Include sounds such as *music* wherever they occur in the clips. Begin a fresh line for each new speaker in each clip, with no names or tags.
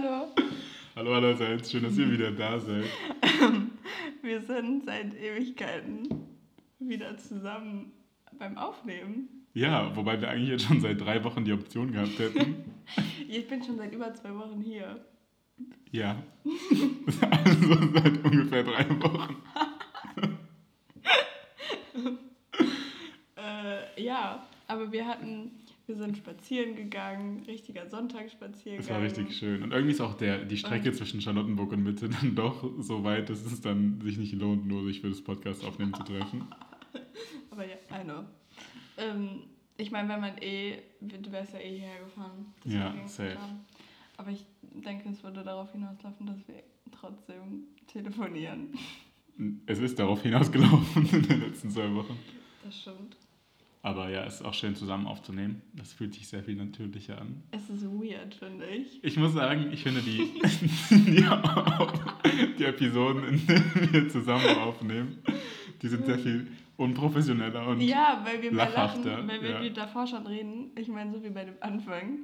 Hallo.
Hallo allerseits, schön, dass ihr *laughs* wieder da seid.
Wir sind seit Ewigkeiten wieder zusammen beim Aufnehmen.
Ja, wobei wir eigentlich jetzt schon seit drei Wochen die Option gehabt hätten. *laughs*
Ich bin schon seit über zwei Wochen hier.
Ja. Also seit ungefähr drei Wochen. *laughs*
Äh, ja, aber wir hatten, wir sind spazieren gegangen, richtiger Sonntagsspaziergang.
Es war richtig schön. Und irgendwie ist auch der, die Strecke zwischen Charlottenburg und Mitte *laughs* dann doch so weit, dass es dann sich nicht lohnt, nur sich für das Podcast aufnehmen zu treffen. *laughs*
Aber ja, I know. Ähm, ich meine, wenn man eh, du wärst ja eh hierher gefahren.
Ja, safe.
Aber ich denke, es würde darauf hinauslaufen, dass wir trotzdem telefonieren.
Es ist darauf hinausgelaufen *laughs* in den letzten zwei Wochen.
Das stimmt.
Aber ja, es ist auch schön zusammen aufzunehmen. Das fühlt sich sehr viel natürlicher an.
Es ist weird, finde ich.
Ich muss sagen, ich finde die, *laughs* die, die Episoden, in denen wir zusammen aufnehmen, die sind sehr viel unprofessioneller und
Ja, weil wir mehr lachen,
lachhafter,
weil wir
ja.
davor schon reden. Ich meine, so wie bei dem Anfang.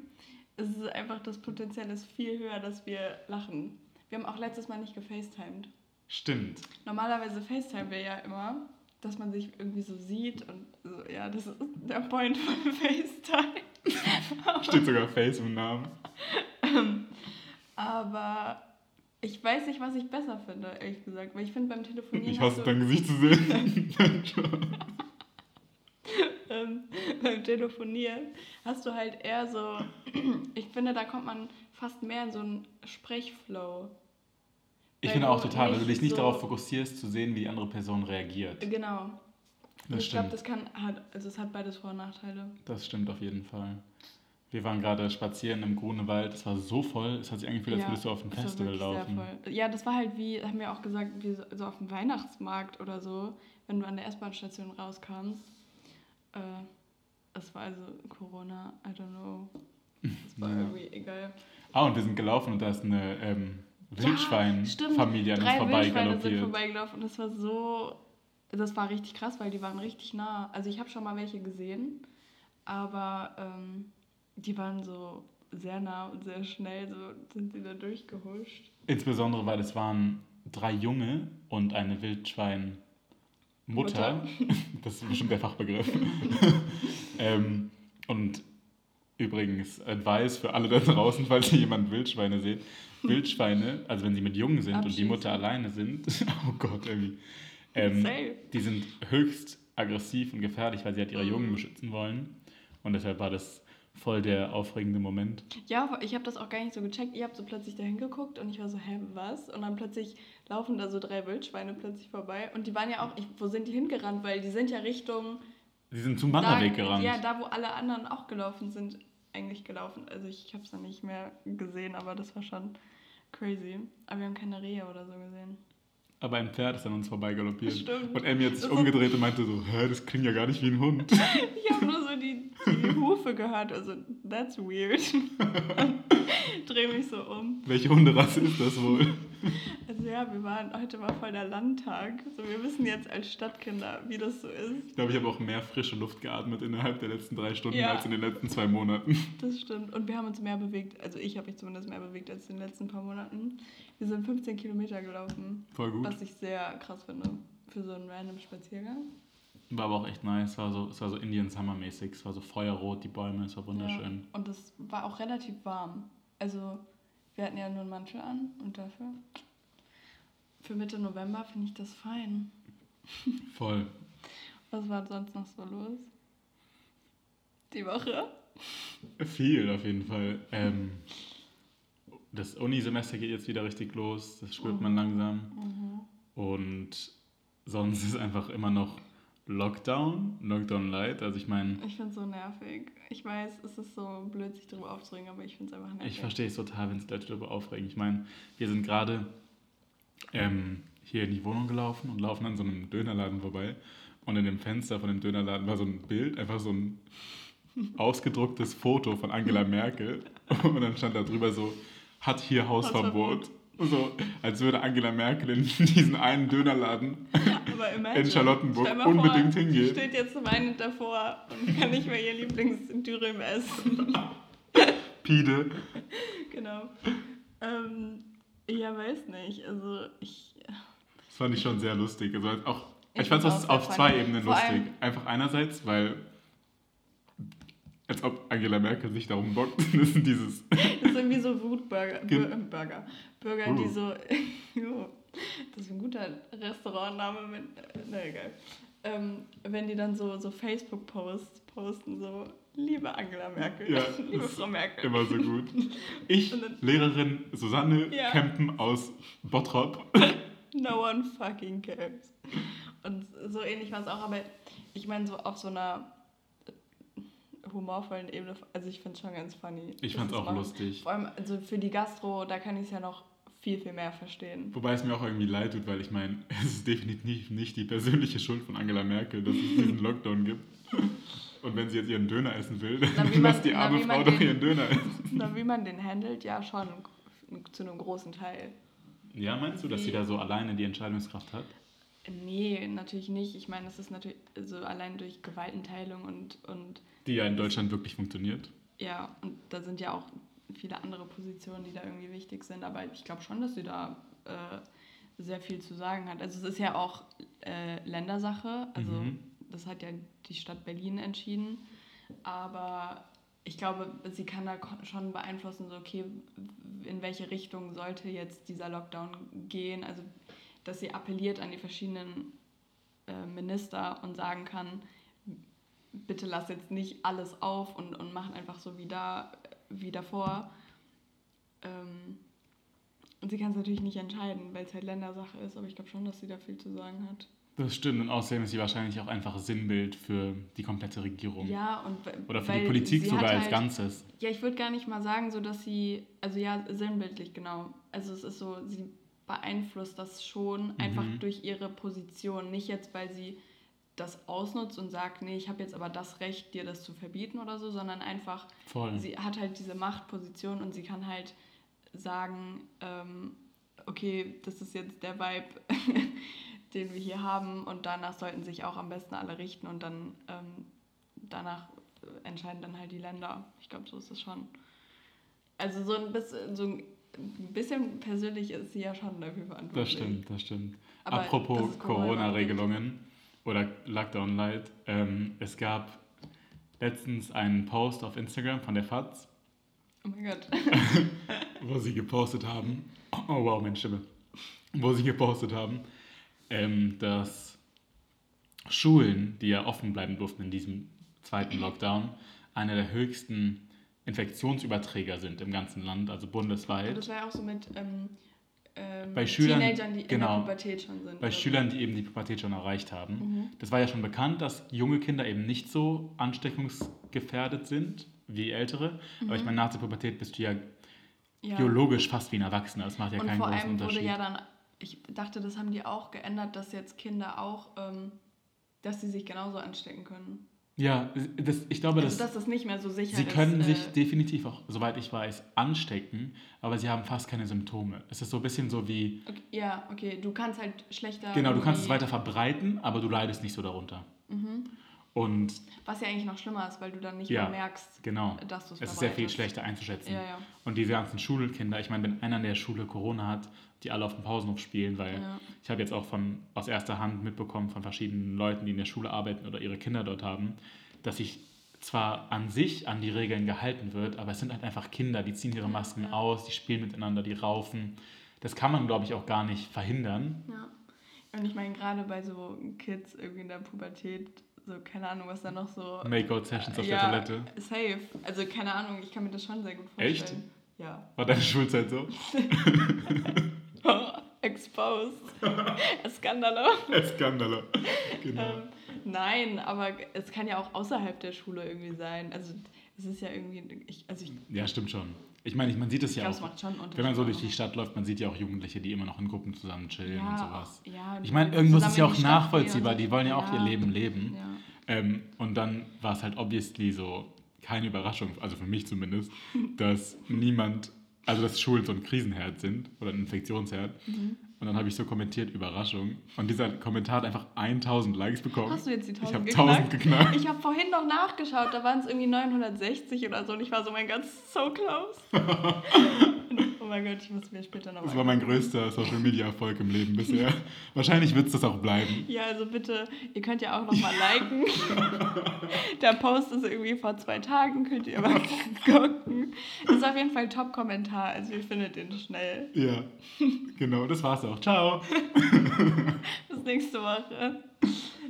Es ist einfach, das Potenzial ist viel höher, dass wir lachen. Wir haben auch letztes Mal nicht gefacetimed.
stimmt.
Normalerweise FaceTime wir ja immer, dass man sich irgendwie so sieht und so, ja, das ist der Point von *laughs* FaceTime.
Steht sogar Face im Namen.
Aber ich weiß nicht, was ich besser finde, ehrlich gesagt. Weil ich finde, beim Telefonieren.
Ich hasse dein Gesicht zu sehen. *laughs*
ähm, beim Telefonieren hast du halt eher so, *clears throat* ich finde, da kommt man fast mehr in so einen Sprechflow.
Ich finde auch total, weil du dich nicht
so-
darauf fokussierst, zu sehen, wie die andere Person reagiert.
Genau.
Das
ich glaube,
stimmt.
das kann, hat, also es hat beides Vor- und Nachteile.
Das stimmt auf jeden Fall. Wir waren gerade spazieren im Grunewald. Es war so voll. Es hat sich angefühlt, als
Ja,
würdest du auf
war
Festival laufen.
Ja, das war halt wie, haben wir auch gesagt, wie so, auf dem Weihnachtsmarkt oder so, wenn du an der S-Bahn-Station rauskamst. Äh, es war also Corona, I don't know. Das war *laughs*
Ja.
irgendwie egal.
Ah, und wir sind gelaufen und da ist eine ähm,
Ja,
Wildschwein-Familie an uns
vorbeigelaufen und das war so, das war richtig krass, weil die waren richtig nah. Also ich habe schon mal welche gesehen, aber ähm, die waren so sehr nah und sehr schnell, so sind sie da durchgehuscht.
Insbesondere, weil es waren drei Junge und eine Wildschwein-Mutter.
Mutter. *laughs*
Das ist bestimmt der Fachbegriff. *laughs* ähm, und übrigens, Advice für alle da draußen, falls ihr jemand Wildschweine seht. Wildschweine, also wenn sie mit Jungen sind und die. Mutter alleine sind, *laughs* oh Gott, irgendwie, ähm, die sind höchst aggressiv und gefährlich, weil sie halt ihre
Mhm.
Jungen beschützen wollen. Und deshalb war das voll der aufregende Moment.
Ja, ich habe das auch gar nicht so gecheckt. Ihr habt so plötzlich da hingeguckt und ich war so, hä, was? Und dann plötzlich laufen da so drei Wildschweine plötzlich vorbei. Und die waren ja auch, ich, wo sind die hingerannt? Weil die sind ja Richtung
Sie sind zum Wanderweg
da,
gerannt.
Ja, da wo alle anderen auch gelaufen sind, eigentlich gelaufen. Also ich habe es dann nicht mehr gesehen, aber das war schon crazy. Aber wir haben keine Rehe oder so gesehen.
Aber ein Pferd ist an uns vorbei galoppiert.
Stimmt.
Und Emmy hat sich umgedreht und meinte so, hä, das klingt ja gar nicht wie ein Hund. *laughs*
Ich habe nur so die, die Hufe gehört, also that's weird. *laughs* Dreh mich so um.
Welche Hunderasse ist das wohl?
Also ja, wir waren, heute war voll der Landtag. So, wir wissen jetzt als Stadtkinder, wie das so ist.
Ich glaube, ich habe auch mehr frische Luft geatmet innerhalb der letzten drei Stunden
Ja.
als in den letzten zwei Monaten.
Das stimmt. Und wir haben uns mehr bewegt, also ich habe mich zumindest mehr bewegt als in den letzten paar Monaten. Wir sind 15 Kilometer gelaufen,
Voll gut.
was ich sehr krass finde für so einen random Spaziergang.
War aber auch echt nice. Es war so, es war so Indian Summer mäßig. Es war so feuerrot, die Bäume, es war wunderschön.
Ja. Und es war auch relativ warm. Also wir hatten ja nur einen Mantel an und dafür. Für Mitte November finde ich das fein. *laughs*
Voll.
Was war sonst noch so los? Die Woche?
Viel auf jeden Fall. Ähm, das Unisemester geht jetzt wieder richtig los. Das spürt man langsam.
Mhm.
Und sonst ist einfach immer noch Lockdown, Lockdown Light. Also ich meine,
Ich finde es so nervig. Ich weiß, es ist so blöd, sich darüber aufzuregen, aber ich finde es einfach nervig.
Ich verstehe es total, wenn sich Leute darüber aufregen. Ich meine, wir sind gerade ähm, hier in die Wohnung gelaufen und laufen an so einem Dönerladen vorbei. Und in dem Fenster von dem Dönerladen war so ein Bild, einfach so ein *laughs* ausgedrucktes Foto von Angela Merkel. Und dann stand da drüber so, hat hier Hausverbot. So, als würde Angela Merkel in *laughs* diesen einen Dönerladen
imagine,
in Charlottenburg unbedingt
vor,
hingehen.
steht jetzt weinend davor und kann nicht mehr ihr Lieblingsdürüm essen. *laughs*
Pide.
genau. Ähm, ja, weiß nicht. Also ich.
Das fand ich schon sehr lustig. Also auch, ich,
Ich
fand es auf zwei. Ebenen
Vor
lustig. Einfach einerseits, weil als ob Angela Merkel sich darum bockt, *laughs* das sind dieses *laughs*
Das ist irgendwie so Wutburger. Burger. Burger,
Uh.
die so. *laughs* Jo, das ist ein guter Restaurantname mit. Na egal. Ähm, wenn die dann so, so Facebook-Posts posten, so, liebe Angela Merkel,
Ja,
liebe Frau Merkel.
immer so gut. Ich,
dann-
Lehrerin Susanne
Ja.
Kempen aus Bottrop.
No one fucking cares. Und so ähnlich war es auch, aber ich meine, so auf so einer humorvollen Ebene, also ich finde es schon ganz funny.
Ich fand es auch
machen.
lustig.
Vor allem, also für die Gastro, da kann ich es ja noch viel, viel mehr verstehen.
Wobei es mir auch irgendwie leid tut, weil ich meine, *laughs* es ist definitiv nicht die persönliche Schuld von Angela Merkel, dass es diesen Lockdown gibt. Und wenn sie jetzt ihren Döner essen will,
Na,
dann
wie man-
lass die
na,
arme Frau doch
den-
ihren Döner essen. *laughs*
Na, wie man den handelt, ja schon zu einem großen Teil.
Ja, meinst du, dass
Wie-
sie da so alleine die Entscheidungskraft hat?
Nee, natürlich nicht. Ich meine, das ist natürlich so allein durch Gewaltenteilung und, und
Die ja in Deutschland wirklich funktioniert.
ja, und da sind ja auch viele andere Positionen, die da irgendwie wichtig sind, aber ich glaube schon, dass sie da äh, sehr viel zu sagen hat. Also es ist ja auch äh, Ländersache, also
Mhm.
das hat ja die Stadt Berlin entschieden, aber ich glaube, sie kann da schon beeinflussen, so okay, in welche Richtung sollte jetzt dieser Lockdown gehen, also dass sie appelliert an die verschiedenen äh, Minister und sagen kann, bitte lass jetzt nicht alles auf und, und mach einfach so wie, da, wie davor. Ähm, und sie kann es natürlich nicht entscheiden, weil es halt Ländersache ist, aber ich glaube schon, dass sie da viel zu sagen hat.
Das stimmt. Und außerdem ist sie wahrscheinlich auch einfach Sinnbild für die komplette Regierung.
Ja, und
Oder für die Politik sogar als
halt,
Ganzes.
Ja, ich würde gar nicht mal sagen, so dass sie, also ja, sinnbildlich genau. Also es ist so, sie beeinflusst das schon einfach
Mhm.
durch ihre Position, nicht jetzt, weil sie das ausnutzt und sagt, nee, ich habe jetzt aber das Recht, dir das zu verbieten oder so, sondern einfach,
Voll.
sie hat halt diese Machtposition und sie kann halt sagen, ähm, okay, das ist jetzt der Vibe, *laughs* den wir hier haben und danach sollten sich auch am besten alle richten und dann ähm, danach entscheiden dann halt die Länder. Ich glaube, so ist es schon. Also so ein bisschen, so ein bisschen persönlich ist sie ja schon dafür verantwortlich.
Das stimmt, das stimmt.
Aber
Apropos Corona-Regelungen oder Lockdown Light. Ähm, es gab letztens einen Post auf Instagram von der FAZ,
Oh mein Gott. *laughs*
wo sie gepostet haben, oh wow, meine Stimme, wo sie gepostet haben, ähm, dass Schulen, die ja offen bleiben durften in diesem zweiten Lockdown, einer der höchsten Infektionsüberträger sind im ganzen Land, also
Und
bundesweit.
das war ja auch so mit ähm, ähm,
Bei Schülern-
Teenagern, die in
genau.
der Pubertät schon sind.
Bei. Schülern, die eben die Pubertät schon erreicht haben.
Mhm.
Das war ja schon bekannt, dass junge Kinder eben nicht so ansteckungsgefährdet sind wie ältere. Aber ich meine, nach der Pubertät bist du ja,
Mhm. Ja.
biologisch fast wie ein Erwachsener. Das macht ja
und
keinen
vor
großen
allem wurde
Unterschied.
ja dann, ich dachte, das haben die auch geändert, dass jetzt Kinder auch, ähm, dass sie sich genauso anstecken können.
Ja, das, ich glaube,
Also,
das,
dass das nicht mehr so sicher
sie
ist.
können
äh,
sich definitiv auch, soweit ich weiß, anstecken, aber sie haben fast keine Symptome. Es ist so ein bisschen so wie,
Okay, ja, okay, du kannst halt schlechter.
genau, du kannst es weiter verbreiten, aber du leidest nicht so darunter.
Mhm.
Und
Was ja eigentlich noch schlimmer ist, weil du dann nicht
Ja,
mehr merkst,
genau,
dass du es
es ist sehr viel schlechter einzuschätzen.
Ja, ja.
Und diese ganzen Schulkinder, ich meine, wenn einer in der Schule Corona hat, die alle auf dem Pausenhof spielen, weil
Ja.
ich habe jetzt auch von, aus erster Hand mitbekommen von verschiedenen Leuten, die in der Schule arbeiten oder ihre Kinder dort haben, dass sich zwar an sich an die Regeln gehalten wird, aber es sind halt einfach Kinder, die ziehen ihre Masken
ja.
aus, die spielen miteinander, die raufen. Das kann man, glaube ich, auch gar nicht verhindern.
Ja. Und ich meine, gerade bei so Kids irgendwie in der Pubertät, so keine Ahnung, was da noch so.
Make-out-Sessions auf
ja,
der Toilette.
Safe. Also keine Ahnung, ich kann mir das schon sehr gut vorstellen.
Echt?
Ja.
War deine Schulzeit so? *laughs* *laughs*
Exposed. *laughs* Skandalo.
Skandalo. Genau.
Ähm, nein, aber es kann ja auch außerhalb der Schule irgendwie sein. Also es ist ja irgendwie, ich, also ich,
Ja, stimmt schon. Ich meine, man sieht es ja
glaube, es
auch. Wenn man so durch die Stadt läuft, man sieht ja auch Jugendliche, die immer noch in Gruppen zusammen chillen
ja,
und sowas.
Ja,
Ich meine, irgendwo ist es ja auch nachvollziehbar, die wollen ja auch ihr
Ja.
Leben leben.
Ja.
Ähm, und dann war es halt obviously so keine Überraschung, also für mich zumindest, *laughs* dass niemand, also dass Schulen so ein Krisenherd sind oder ein Infektionsherd.
Mhm.
Und dann habe ich so kommentiert, Überraschung. Und dieser Kommentar hat einfach 1000 Likes bekommen.
Hast du jetzt die
Ich
1000
habe
geknackt?
1000 geknackt.
Ich habe vorhin noch nachgeschaut, da waren es irgendwie 960 oder so und ich war so, mein Gott, so close. *laughs* Mein Gott, ich muss mir später noch
Das war mein größter Social Media Erfolg im Leben bisher. *laughs* Wahrscheinlich wird es das auch bleiben.
Ja, also bitte, ihr könnt ja auch nochmal liken. *laughs* Der Post ist irgendwie vor zwei Tagen, könnt ihr mal *laughs* gucken. Das ist auf jeden Fall ein Top-Kommentar, also ihr findet den schnell.
Ja, genau, das war's auch. Ciao.
Bis nächste Woche.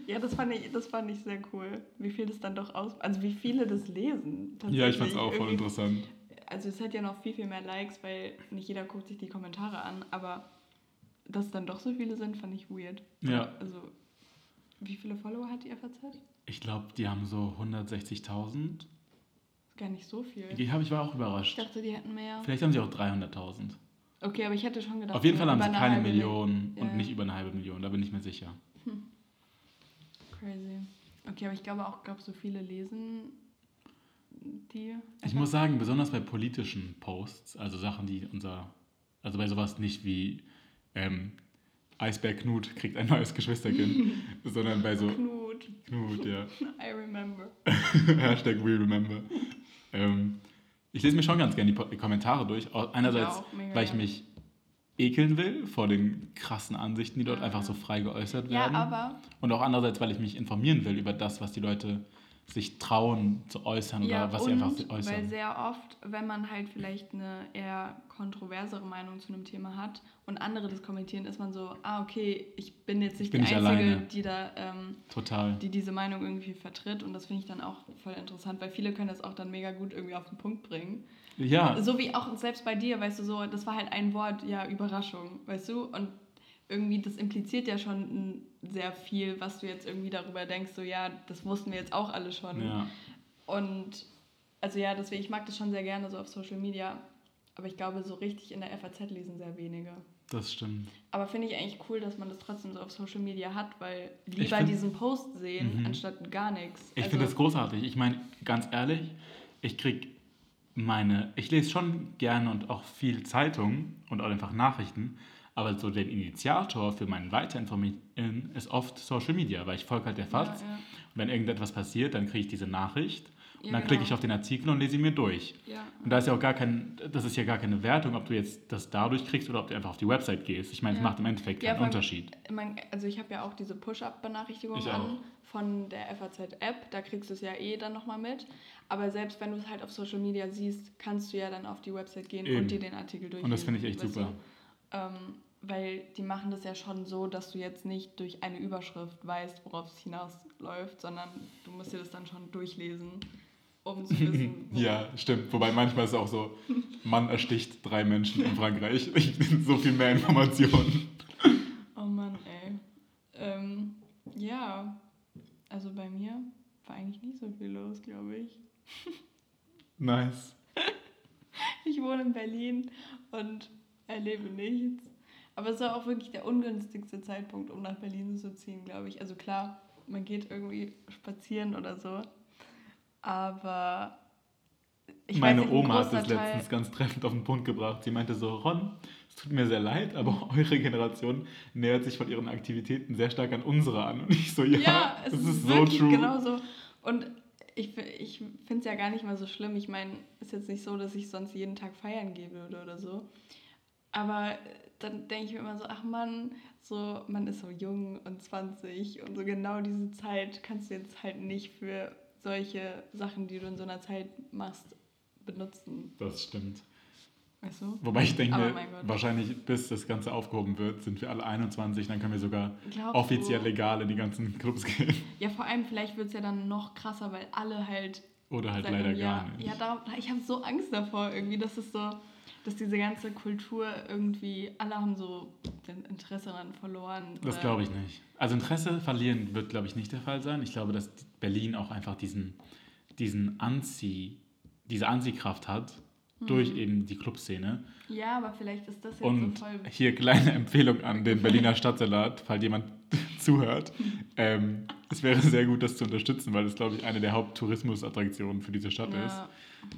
Ja, das fand, ich, das fand ich sehr cool, wie viel das dann doch aus... Also wie viele das lesen.
Ja, ich fand's auch voll interessant.
Also es hat ja noch viel, viel mehr Likes, weil nicht jeder guckt sich die Kommentare an, aber dass dann doch so viele sind, fand ich weird.
Ja.
Also, wie viele Follower hat die FAZ?
Ich glaube, die haben so 160.000.
Gar nicht so viel.
Die hab, ich war auch
Ich
überrascht.
dachte, die hätten mehr.
Vielleicht haben sie auch 300.000.
Okay, aber ich hätte schon gedacht.
Auf jeden Fall haben sie
eine
keine Million
Ja,
und nicht über eine halbe Million, da bin ich mir sicher.
Crazy. Okay, aber ich glaube auch, glaub, so viele lesen die.
Ich muss sagen, besonders bei politischen Posts, also Sachen, die unser, also bei sowas nicht wie ähm, Eisberg Knut kriegt ein neues Geschwisterkind, *laughs* sondern bei so
Knut,
Knut, ja. *laughs*
I remember. *laughs*
Hashtag we remember. Ähm, ich lese mir schon ganz gerne die, Kommentare durch. Einerseits,
mega
weil ich mich ekeln will vor den krassen Ansichten, die dort
Ja,
einfach
ja.
so frei geäußert
Ja,
werden.
aber
Und auch andererseits, weil ich mich informieren will über das, was die Leute sich trauen zu äußern
ja,
oder was sie einfach
weil
äußern.
sehr oft, wenn man halt vielleicht eine eher kontroversere Meinung zu einem Thema hat und andere das kommentieren, ist man so, ah okay, ich bin jetzt nicht
bin
die
nicht
Einzige,
alleine.
die da ähm,
Total.
die diese Meinung irgendwie vertritt und das finde ich dann auch voll interessant, weil viele können das auch dann mega gut irgendwie auf den Punkt bringen.
Ja,
So wie auch selbst bei dir, weißt du, so, das war halt ein Wort, ja, Überraschung, weißt du? Und irgendwie, das impliziert ja schon n- sehr viel, was du jetzt irgendwie darüber denkst, so, ja, das wussten wir jetzt auch alle schon.
ja.
Und also ja, deswegen, ich mag das schon sehr gerne so auf Social Media, aber ich glaube, so richtig in der FAZ lesen sehr wenige.
das stimmt.
Aber finde ich eigentlich cool, dass man das trotzdem so auf Social Media hat, weil lieber
find-
diesen Post sehen,
Mhm.
anstatt gar nichts.
Ich
Also-
finde das großartig. Ich meine, ganz ehrlich, ich krieg meine, ich lese schon gerne und auch viel Zeitung und auch einfach Nachrichten, aber so der Initiator für mein Weiterinformieren ist oft Social Media, weil ich folge halt der FAZ.
Ja, ja.
Und wenn irgendetwas passiert, dann kriege ich diese Nachricht und dann klicke
genau.
ich auf den Artikel und lese ihn mir durch.
Ja.
Und da ist ja auch gar kein, das ist ja gar keine Wertung, ob du jetzt das dadurch kriegst oder ob du einfach auf die Website gehst. Ich meine, es macht im Endeffekt keinen Unterschied.
Man, also ich habe ja auch diese Push-Up-Benachrichtigung
Ich
an von der FAZ-App, da kriegst du es ja eh dann nochmal mit. Aber selbst wenn du es halt auf Social Media siehst, kannst du ja dann auf die Website gehen
Eben.
und dir den Artikel durchlesen.
Und das finde ich echt super.
Du? Ähm, weil die machen das ja schon so, dass du jetzt nicht durch eine Überschrift weißt, worauf es hinausläuft, sondern du musst dir das dann schon durchlesen, um zu *laughs* wissen.
Ja, stimmt. Wobei manchmal ist es auch so, Mann ersticht drei Menschen in Frankreich. so viel mehr Informationen.
Oh Mann, ey. Ähm, ja, also bei mir war eigentlich nicht so viel los, glaube ich.
Nice. *laughs*
Ich wohne in Berlin und erlebe nichts. Aber es war auch wirklich der ungünstigste Zeitpunkt, um nach Berlin zu ziehen, glaube ich. Also klar, man geht irgendwie spazieren oder so. Aber ich
Meine
nicht,
Oma hat das
Teil-
letztens ganz treffend auf den Punkt gebracht. Sie meinte so, Ron, es tut mir sehr leid, aber *laughs* eure Generation nähert sich von ihren Aktivitäten sehr stark an unsere an. Und ich so, ja,
Ja, es
das
ist,
ist, so
wirklich
true.
genau so. Und ich, ich finde es ja gar nicht mal so schlimm. Ich meine, es ist jetzt nicht so, dass ich sonst jeden Tag feiern gehen würde oder so. Aber äh, dann denke ich mir immer so, ach Mann, so, man ist so jung und 20 und so genau diese Zeit kannst du jetzt halt nicht für solche Sachen, die du in so einer Zeit machst, benutzen.
Das stimmt.
Weißt du?
Wobei ich denke,
Gott.
wahrscheinlich bis das Ganze aufgehoben wird, sind wir alle 21, dann können wir sogar
Glaubst
offiziell
du?
legal in die ganzen Clubs gehen.
Ja, vor allem vielleicht wird es ja dann noch krasser, weil alle halt
Oder halt leider gar nicht.
Ja, darum, ich habe so Angst davor irgendwie, dass es so, dass diese ganze Kultur irgendwie, alle haben so den Interesse daran verloren.
Das glaube ich nicht. Also Interesse verlieren wird, glaube ich, nicht der Fall sein. Ich glaube, dass Berlin auch einfach diesen, diesen Anzieh, diese Anziehkraft hat durch eben die Clubszene.
Ja, aber vielleicht ist das jetzt
Und
so voll.
hier kleine Empfehlung an den Berliner Stadtsalat, falls jemand *laughs* zuhört. Ähm, es wäre sehr gut, das zu unterstützen, weil es, glaube ich, eine der Haupttourismusattraktionen für diese Stadt ist.
Ja,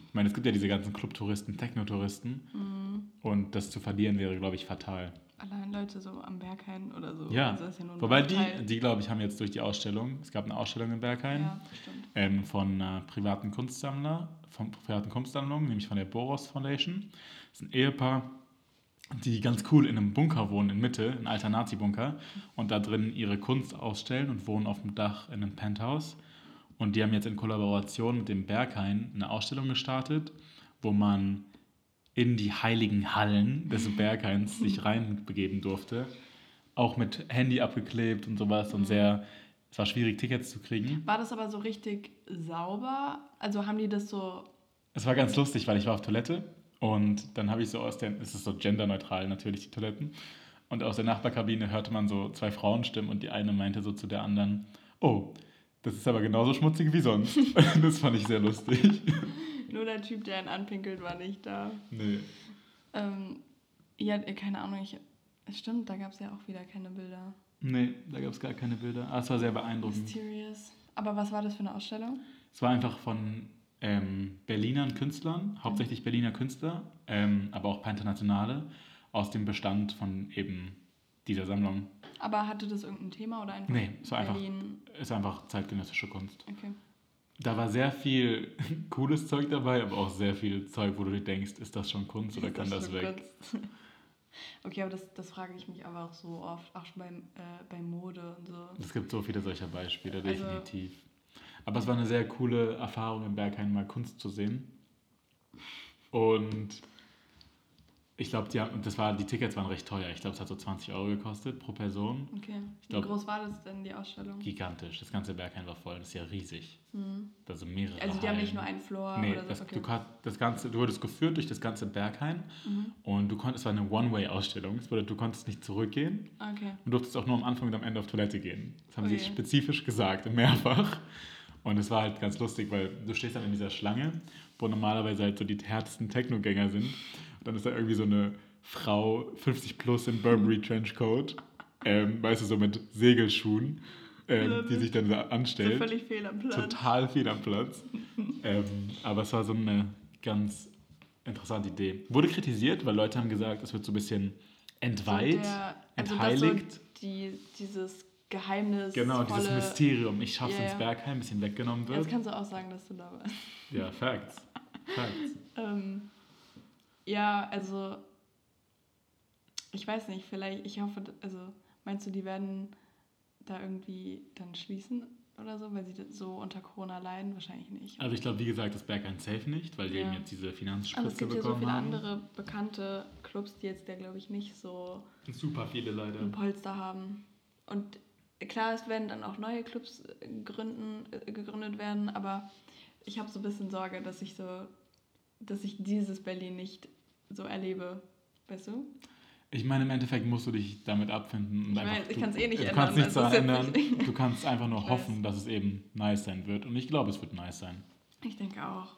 Ich meine, es gibt ja diese ganzen Clubtouristen, Technotouristen.
Mhm.
Und das zu verlieren wäre, glaube ich, fatal.
allein Leute so am Berghain oder so.
Ja,
Also das ist ja
Wobei die, die glaube ich, haben jetzt durch die Ausstellung, es gab eine Ausstellung in Berghain
Ja,
ähm, von einer privaten Kunstsammler, von privaten Kunstsammlung, nämlich von der Boros Foundation. Das ist ein Ehepaar, die ganz cool in einem Bunker wohnen in Mitte, ein alter Nazi-Bunker, und da drin ihre Kunst ausstellen und wohnen auf dem Dach in einem Penthouse. Und die haben jetzt in Kollaboration mit dem Berghain eine Ausstellung gestartet, wo man in die heiligen Hallen des Berghains *laughs* sich reinbegeben durfte. Auch mit Handy abgeklebt und sowas und sehr, es war schwierig, Tickets zu kriegen.
War das aber so richtig sauber? Also haben die das so.
Es war ganz lustig, weil ich war auf Toilette und dann habe ich so aus der, es ist so genderneutral natürlich, die Toiletten. Und aus der Nachbarkabine hörte man so zwei Frauenstimmen und die eine meinte so zu der anderen, oh, das ist aber genauso schmutzig wie sonst. *laughs* *laughs* das fand ich sehr lustig.
Nur der Typ, der ihn anpinkelt, war nicht da.
Nee.
Ähm, ja, keine Ahnung, ich. Stimmt, da gab es ja auch wieder keine Bilder.
Nee, da gab es gar keine Bilder. Aber es war sehr beeindruckend.
Mysterious. Aber was war das für eine Ausstellung?
Es war einfach von ähm, Berlinern Künstlern, hauptsächlich Berliner Künstler, ähm, aber auch ein paar internationale, aus dem Bestand von eben dieser Sammlung.
Aber hatte das irgendein Thema oder einfach
Nee, es war einfach,
Berlin?
war einfach zeitgenössische Kunst.
Okay.
Da war sehr viel *laughs* cooles Zeug dabei, aber auch sehr viel Zeug, wo du dir denkst, ist das schon Kunst oder
Ist
kann das
schon
weg?
Kunst? *laughs* Okay, aber das, das frage ich mich aber auch so oft, auch schon beim, äh, bei Mode und so.
Es gibt so viele solcher Beispiele,
Also-
definitiv. Aber es war eine sehr coole Erfahrung, im Berghain mal Kunst zu sehen. Und ich glaube, die, haben- das war, die Tickets waren recht teuer. Ich glaube, es hat so 20 Euro gekostet pro Person.
Okay.
glaub-
Wie groß war das denn, die Ausstellung?
Gigantisch. Das ganze Berghain war voll. Das ist ja riesig.
Hm.
Da sind mehrere
Also die haben nicht
Hallen.
nur einen Floor
Nee,
oder so.
das,
okay.
du, das ganze, du wurdest geführt durch das ganze Berghain
Mhm.
und du konntest, es war eine One-Way-Ausstellung. Das bedeutet, du konntest nicht zurückgehen
Okay.
und durftest auch nur am Anfang und am Ende auf Toilette gehen. Das haben sie
Okay.
spezifisch gesagt, mehrfach. Und es war halt ganz lustig, weil du stehst dann in dieser Schlange, wo normalerweise halt so die härtesten Technogänger sind. Und dann ist da irgendwie so eine Frau, 50 plus in Burberry Trenchcoat, ähm, weißt du, so mit Segelschuhen, ähm, die sich dann da
So
anstellt.
völlig fehl am Platz.
Total viel am Platz. ähm, aber es war so eine ganz interessante Idee. Wurde kritisiert, weil Leute haben gesagt, es wird so ein bisschen entweiht,
so der, also
entheiligt.
So die, dieses Geheimnis.
Genau, dieses Mysterium, ich schaff's
Ja,
ins. Bergheim, ein bisschen weggenommen
Jetzt
wird.
kannst du auch sagen, dass du da warst.
Ja, Facts. Facts. *laughs*
Ähm, ja, also ich weiß nicht, vielleicht, ich hoffe, also meinst du, die werden da irgendwie dann schließen oder so, weil sie so unter Corona leiden? Wahrscheinlich nicht.
Also ich glaube, wie gesagt, das Bergheim safe nicht, weil die
Ja.
eben jetzt diese
Aber es
Finanzspritze
gibt ja so
bekommen
viele
haben.
andere bekannte Clubs, die jetzt da, glaube ich, nicht so
Super viele leider.
ein Polster haben. Und klar, es werden dann auch neue Clubs äh, gründen, äh, gegründet werden, aber ich habe so ein bisschen Sorge, dass ich so, dass ich dieses Berlin nicht so erlebe. Weißt du?
Ich meine, im Endeffekt musst du dich damit abfinden. Und
Ich
einfach,
weiß, ich
du-
kann's eh nicht
Du
ändern,
kannst nichts
also
ändern. *laughs* Du kannst einfach nur
Ich weiß.
hoffen, dass es eben nice sein wird. Und ich glaube, es wird nice sein.
Ich denke auch.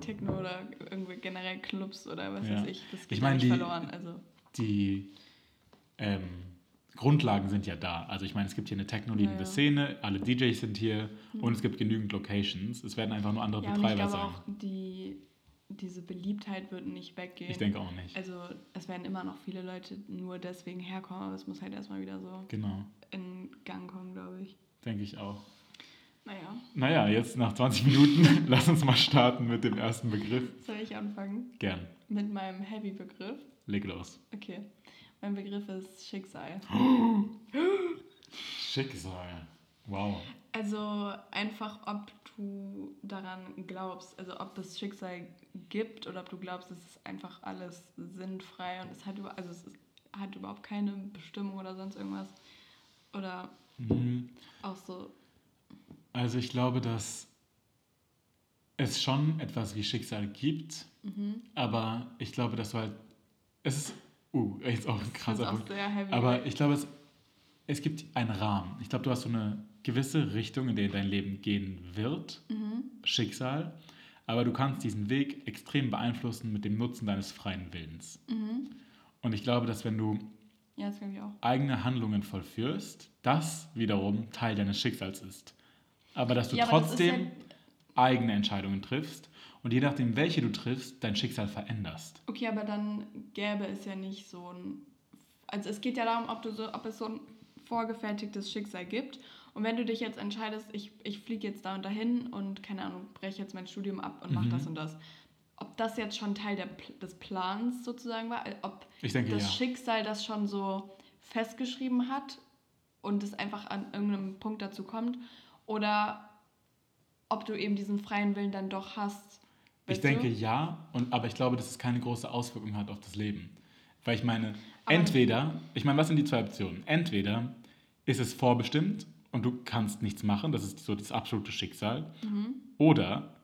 Techno oder irgendwie generell Clubs oder was
Ja.
weiß ich, das geht
Ich meine,
nicht
die-
verloren. Also,
Die ähm, Grundlagen sind ja da. Also ich meine, es gibt hier eine techno-liebende
Ja.
Szene, alle DJs sind hier
Mhm.
und es gibt genügend Locations. Es werden einfach nur andere
ja, und ich
Betreiber
glaube
sein.
auch, die, diese Beliebtheit wird nicht weggehen.
Ich denke auch nicht.
Also es werden immer noch viele Leute nur deswegen herkommen, aber es muss halt erstmal wieder so
Genau,
in Gang kommen, glaube ich.
denke ich auch.
Naja,
Naja, jetzt nach 20 Minuten, *laughs* lass uns mal starten mit dem ersten Begriff.
soll ich anfangen
Gern,
mit meinem Heavy-Begriff?
leg los.
Okay. Mein Begriff ist Schicksal. *gasps*
Schicksal. Wow.
Also einfach, ob du daran glaubst, also ob es Schicksal gibt oder ob du glaubst, es ist einfach alles sinnfrei und es hat, über, also es ist, hat überhaupt keine Bestimmung oder sonst irgendwas. Oder
Mhm.
auch so,
Also ich glaube, dass es schon etwas wie Schicksal gibt,
mhm.
aber ich glaube, dass du halt... Es ist... Uh, jetzt auch ein krasser Punkt. Aber ich glaube, es, es gibt einen Rahmen. Ich glaube, du hast so eine gewisse Richtung, in der dein Leben gehen wird.
mhm.
Schicksal. Aber du kannst diesen Weg extrem beeinflussen mit dem Nutzen deines freien Willens.
Mhm.
Und ich glaube, dass wenn du
Ja, das
eigene Handlungen vollführst, das wiederum Teil deines Schicksals ist. Aber dass du
Ja,
trotzdem eigene Entscheidungen triffst und je nachdem, welche du triffst, dein Schicksal veränderst.
Okay, aber dann gäbe es ja nicht so ein. Also es geht ja darum, ob, du so, ob es so ein vorgefertigtes Schicksal gibt. Und wenn du dich jetzt entscheidest, ich, ich fliege jetzt da und dahin und keine Ahnung, breche jetzt mein Studium ab und mache
Mhm.
das und das, ob das jetzt schon Teil der, des Plans sozusagen war, äh, ob
denke,
das
ja.
Schicksal das schon so festgeschrieben hat und es einfach an irgendeinem Punkt dazu kommt oder ob du eben diesen freien Willen dann doch hast.
Ich
weißt
denke
du?
ja, und, aber ich glaube, dass es keine große Auswirkung hat auf das Leben. Weil ich meine,
Aber-
entweder, ich meine, was sind die zwei Optionen? Entweder ist es vorbestimmt und du kannst nichts machen, das ist so das absolute Schicksal.
Mhm.
Oder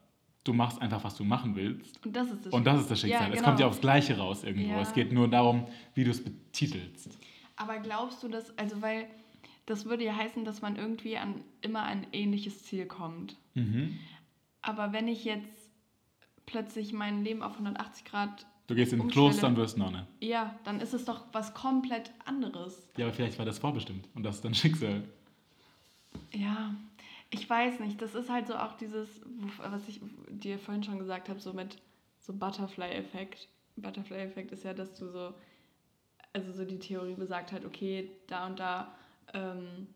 du machst einfach, was du machen willst.
Und das ist das
Und das ist das Schicksal.
Ja,
Es
genau.
kommt ja aufs Gleiche raus irgendwo.
Ja.
Es geht nur darum, wie du es betitelst.
Aber glaubst du das, also weil das würde ja heißen, dass man irgendwie an immer an ein ähnliches Ziel kommt.
Mhm.
Aber wenn ich jetzt plötzlich mein Leben auf 180 Grad,
Du gehst in ein. Kloster und wirst Nonne.
ja, dann ist es doch was komplett anderes.
Ja, aber vielleicht war das vorbestimmt und das ist dann *laughs* Schicksal.
Ja, ich weiß nicht. Das ist halt so auch dieses, was ich dir vorhin schon gesagt habe, so mit so Butterfly-Effekt. Butterfly-Effekt ist ja, dass du so, also so die Theorie besagt halt, okay, da und da ähm,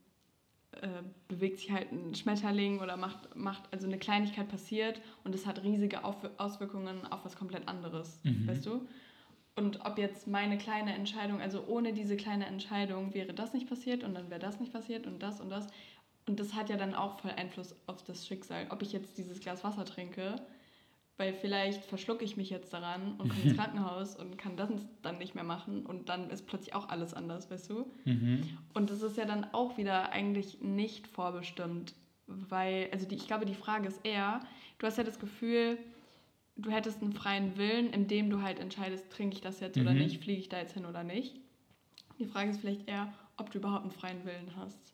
äh, bewegt sich halt ein Schmetterling oder macht, macht, also eine Kleinigkeit passiert und es hat riesige Auf Auswirkungen auf was komplett anderes,
Mhm.
weißt du? Und ob jetzt meine kleine Entscheidung, also ohne diese kleine Entscheidung wäre das nicht passiert und dann wäre das nicht passiert und das und das. Und das hat ja dann auch voll Einfluss auf das Schicksal. Ob ich jetzt dieses Glas Wasser trinke, weil vielleicht verschlucke ich mich jetzt daran und komme ins Krankenhaus und kann das dann nicht mehr machen und dann ist plötzlich auch alles anders, weißt du?
Mhm.
Und das ist ja dann auch wieder eigentlich nicht vorbestimmt, weil, also die, ich glaube, die Frage ist eher, du hast ja das Gefühl, du hättest einen freien Willen, indem du halt entscheidest, trinke ich das jetzt oder
Mhm.
nicht, fliege ich da jetzt hin oder nicht. Die Frage ist vielleicht eher, ob du überhaupt einen freien Willen hast.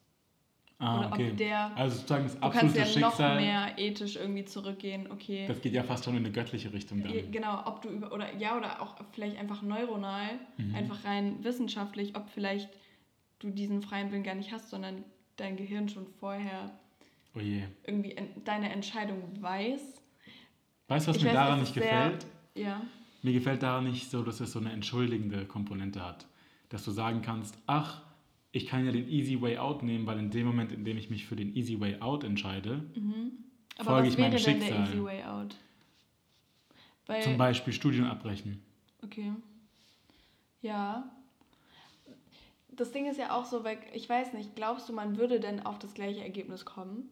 Ah,
Oder ob
okay.
der-
also sozusagen das
Du kannst
absolute
ja noch
Schicksal,
mehr ethisch irgendwie zurückgehen, okay.
das geht ja fast schon in eine göttliche Richtung dann.
Genau, ob du über oder ja oder auch vielleicht einfach neuronal,
Mhm.
einfach rein wissenschaftlich, ob vielleicht du diesen freien Willen gar nicht hast, sondern dein Gehirn schon vorher
Oh je.
irgendwie en deine Entscheidung weiß.
Weißt du, was
Ich
mir
weiß,
daran nicht
ist sehr-
gefällt?
Ja.
Mir gefällt daran nicht so, dass es so eine entschuldigende Komponente hat. Dass du sagen kannst, ach, ich kann ja den Easy Way Out nehmen, weil in dem Moment, in dem ich mich für den Easy Way Out entscheide,
Aber
folge
was
ich
wäre
meinem
denn der
Schicksal.
easy way out? Weil,
Zum Beispiel Studien abbrechen.
Okay. Ja. Das Ding ist ja auch so, weil ich weiß nicht, glaubst du, man würde denn auf das gleiche Ergebnis kommen?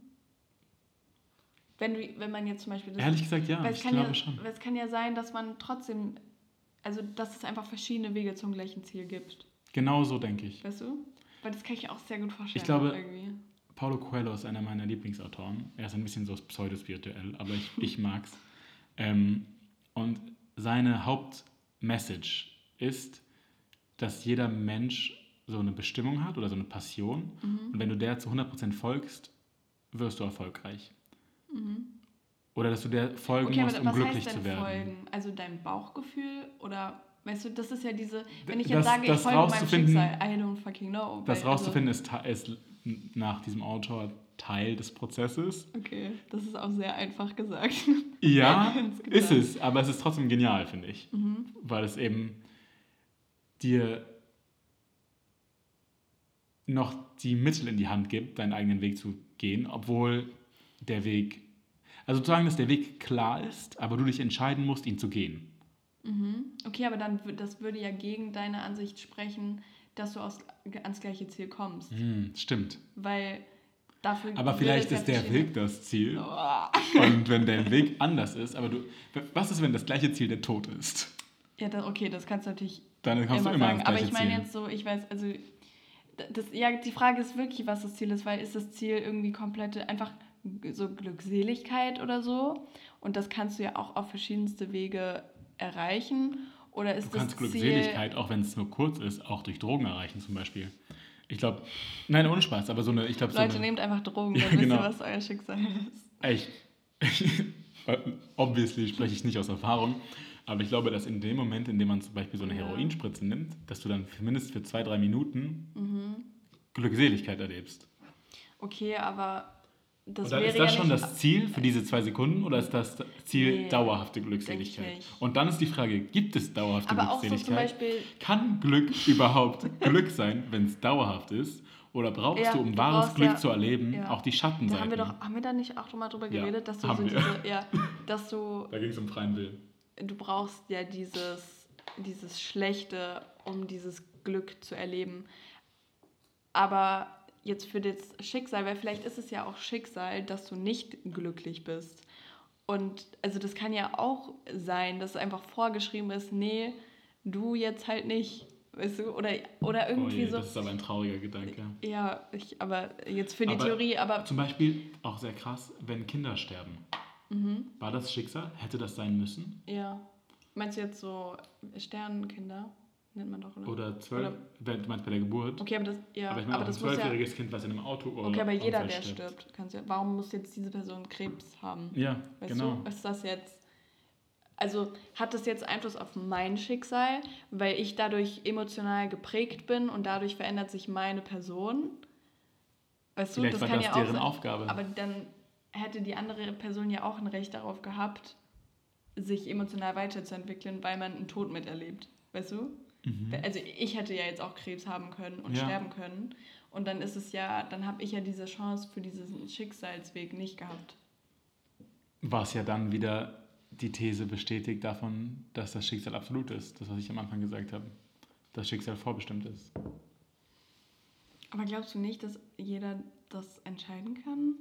Wenn, du, wenn man jetzt zum Beispiel das
Ehrlich gesagt, ja,
weil
ich glaube
ja,
schon.
Weil es kann ja sein, dass man trotzdem, also dass es einfach verschiedene Wege zum gleichen Ziel gibt.
Genau so denke ich.
Weißt du? Weil das kann ich auch sehr gut vorstellen.
Ich glaube-
Irgendwie.
Paulo Coelho ist einer meiner Lieblingsautoren. Er ist ein bisschen so pseudospirituell, aber ich, ich mag's. Ähm, und seine Hauptmessage ist, dass jeder Mensch so eine Bestimmung hat oder so eine Passion.
Mhm.
Und wenn du der zu 100% folgst, wirst du erfolgreich.
Mhm.
Oder dass du der folgen
Okay,
musst,
aber
um
was
glücklich
heißt denn
zu werden.
folgen? Also dein Bauchgefühl oder weißt du, das ist ja diese, wenn ich jetzt
das-
sage, ich folge meinem Schicksal, I don't fucking know.
Das
weil,
rauszufinden ist, ta- ist nach diesem Autor Teil des Prozesses.
Also, okay, das ist auch sehr einfach gesagt.
Ja, *laughs* ist es, aber es ist trotzdem genial, finde ich.
Mhm.
Weil es eben dir noch die Mittel in die Hand gibt, deinen eigenen Weg zu gehen, obwohl der Weg, also sozusagen, dass der Weg klar ist, aber du dich entscheiden musst, ihn zu gehen.
Mhm. Okay, aber dann das würde ja gegen deine Ansicht sprechen, dass du aus, ans gleiche Ziel kommst.
Hm, stimmt.
Weil dafür.
Aber vielleicht ist der Weg das Ziel.
Oh.
Und wenn dein Weg anders ist, aber du, was ist, wenn das gleiche Ziel der Tod ist?
Ja, das, okay, das kannst du natürlich
Dann kommst
immer
du immer
sagen. Aber ich meine
Ziel.
jetzt so, ich weiß, also das, ja, die Frage ist wirklich, was das Ziel ist, weil ist das Ziel irgendwie komplette, einfach so Glückseligkeit oder so? Und das kannst du ja auch auf verschiedenste Wege erreichen. Oder ist
Du kannst
das
Glückseligkeit, auch wenn es nur kurz ist, auch durch Drogen erreichen zum Beispiel. Ich glaube, nein, ohne Spaß, aber so eine, ich glaube,
Ziel,
so
Leute,
eine,
nehmt einfach Drogen,
Ja,
dann wisst
genau.
ihr, was euer Schicksal ist.
Ich, *laughs* obviously spreche ich nicht aus Erfahrung, aber ich glaube, dass in dem Moment, in dem man zum Beispiel so eine
Ja.
Heroinspritze nimmt, dass du dann mindestens für zwei, drei Minuten
Mhm.
Glückseligkeit erlebst.
Okay, aber das
Und dann ist das
ja
schon das Ziel für diese zwei Sekunden oder ist das Ziel
Nee,
dauerhafte Glückseligkeit? Und dann ist die Frage, gibt es dauerhafte
Aber so
Glückseligkeit?
Beispiel,
Kann Glück *laughs* überhaupt Glück sein, wenn es dauerhaft ist? Oder brauchst
Ja,
du, um
du
wahres
brauchst
Glück
ja-
zu erleben,
ja.
auch die
da
Schattenseiten?
haben wir doch, haben wir da nicht auch schon mal drüber geredet, dass du so diese, ja, dass du
Da ging es um freien Willen.
du brauchst ja dieses, dieses Schlechte, um dieses Glück zu erleben. Aber jetzt für das Schicksal, weil vielleicht ist es ja auch Schicksal, dass du nicht glücklich bist. Und also das kann ja auch sein, dass einfach vorgeschrieben ist, nee, du jetzt halt nicht. Weißt du? Oder, oder irgendwie
oh je,
so.
Das ist aber ein trauriger Gedanke.
Ja, ich, aber jetzt für die
Aber
Theorie, aber
Zum Beispiel auch sehr krass, wenn Kinder sterben.
Mhm.
War das Schicksal? Hätte das sein müssen?
ja. Meinst du jetzt so Sternenkinder? Nennt man doch, oder?
Oder zwölf?
Oder-
Du meinst bei der Geburt?
Okay, aber das, ja,
aber ich meine
aber
auch ein
muss ja.
zwölfjähriges Kind, was in einem Auto oder
Okay, aber jeder, der stirbt, kannst ja. Warum muss jetzt diese Person Krebs haben?
Ja,
Weißt
genau.
du, ist das jetzt. Also hat das jetzt Einfluss auf mein Schicksal, weil ich dadurch emotional geprägt bin und dadurch verändert sich meine Person? Weißt du,
Vielleicht
das
war
kann
das
ja auch
deren
sein.
Aufgabe.
Aber dann hätte die andere Person ja auch ein Recht darauf gehabt, sich emotional weiterzuentwickeln, weil man einen Tod miterlebt. Weißt du? Also ich hätte ja jetzt auch Krebs haben können und
Mhm. Ja.
sterben können. Und dann ist es ja, dann habe ich ja diese Chance für diesen Schicksalsweg nicht gehabt.
Was ja dann wieder die These bestätigt davon, dass das Schicksal absolut ist. Das, was ich am Anfang gesagt habe. Das Schicksal vorbestimmt ist.
Aber glaubst du nicht, dass jeder das entscheiden kann?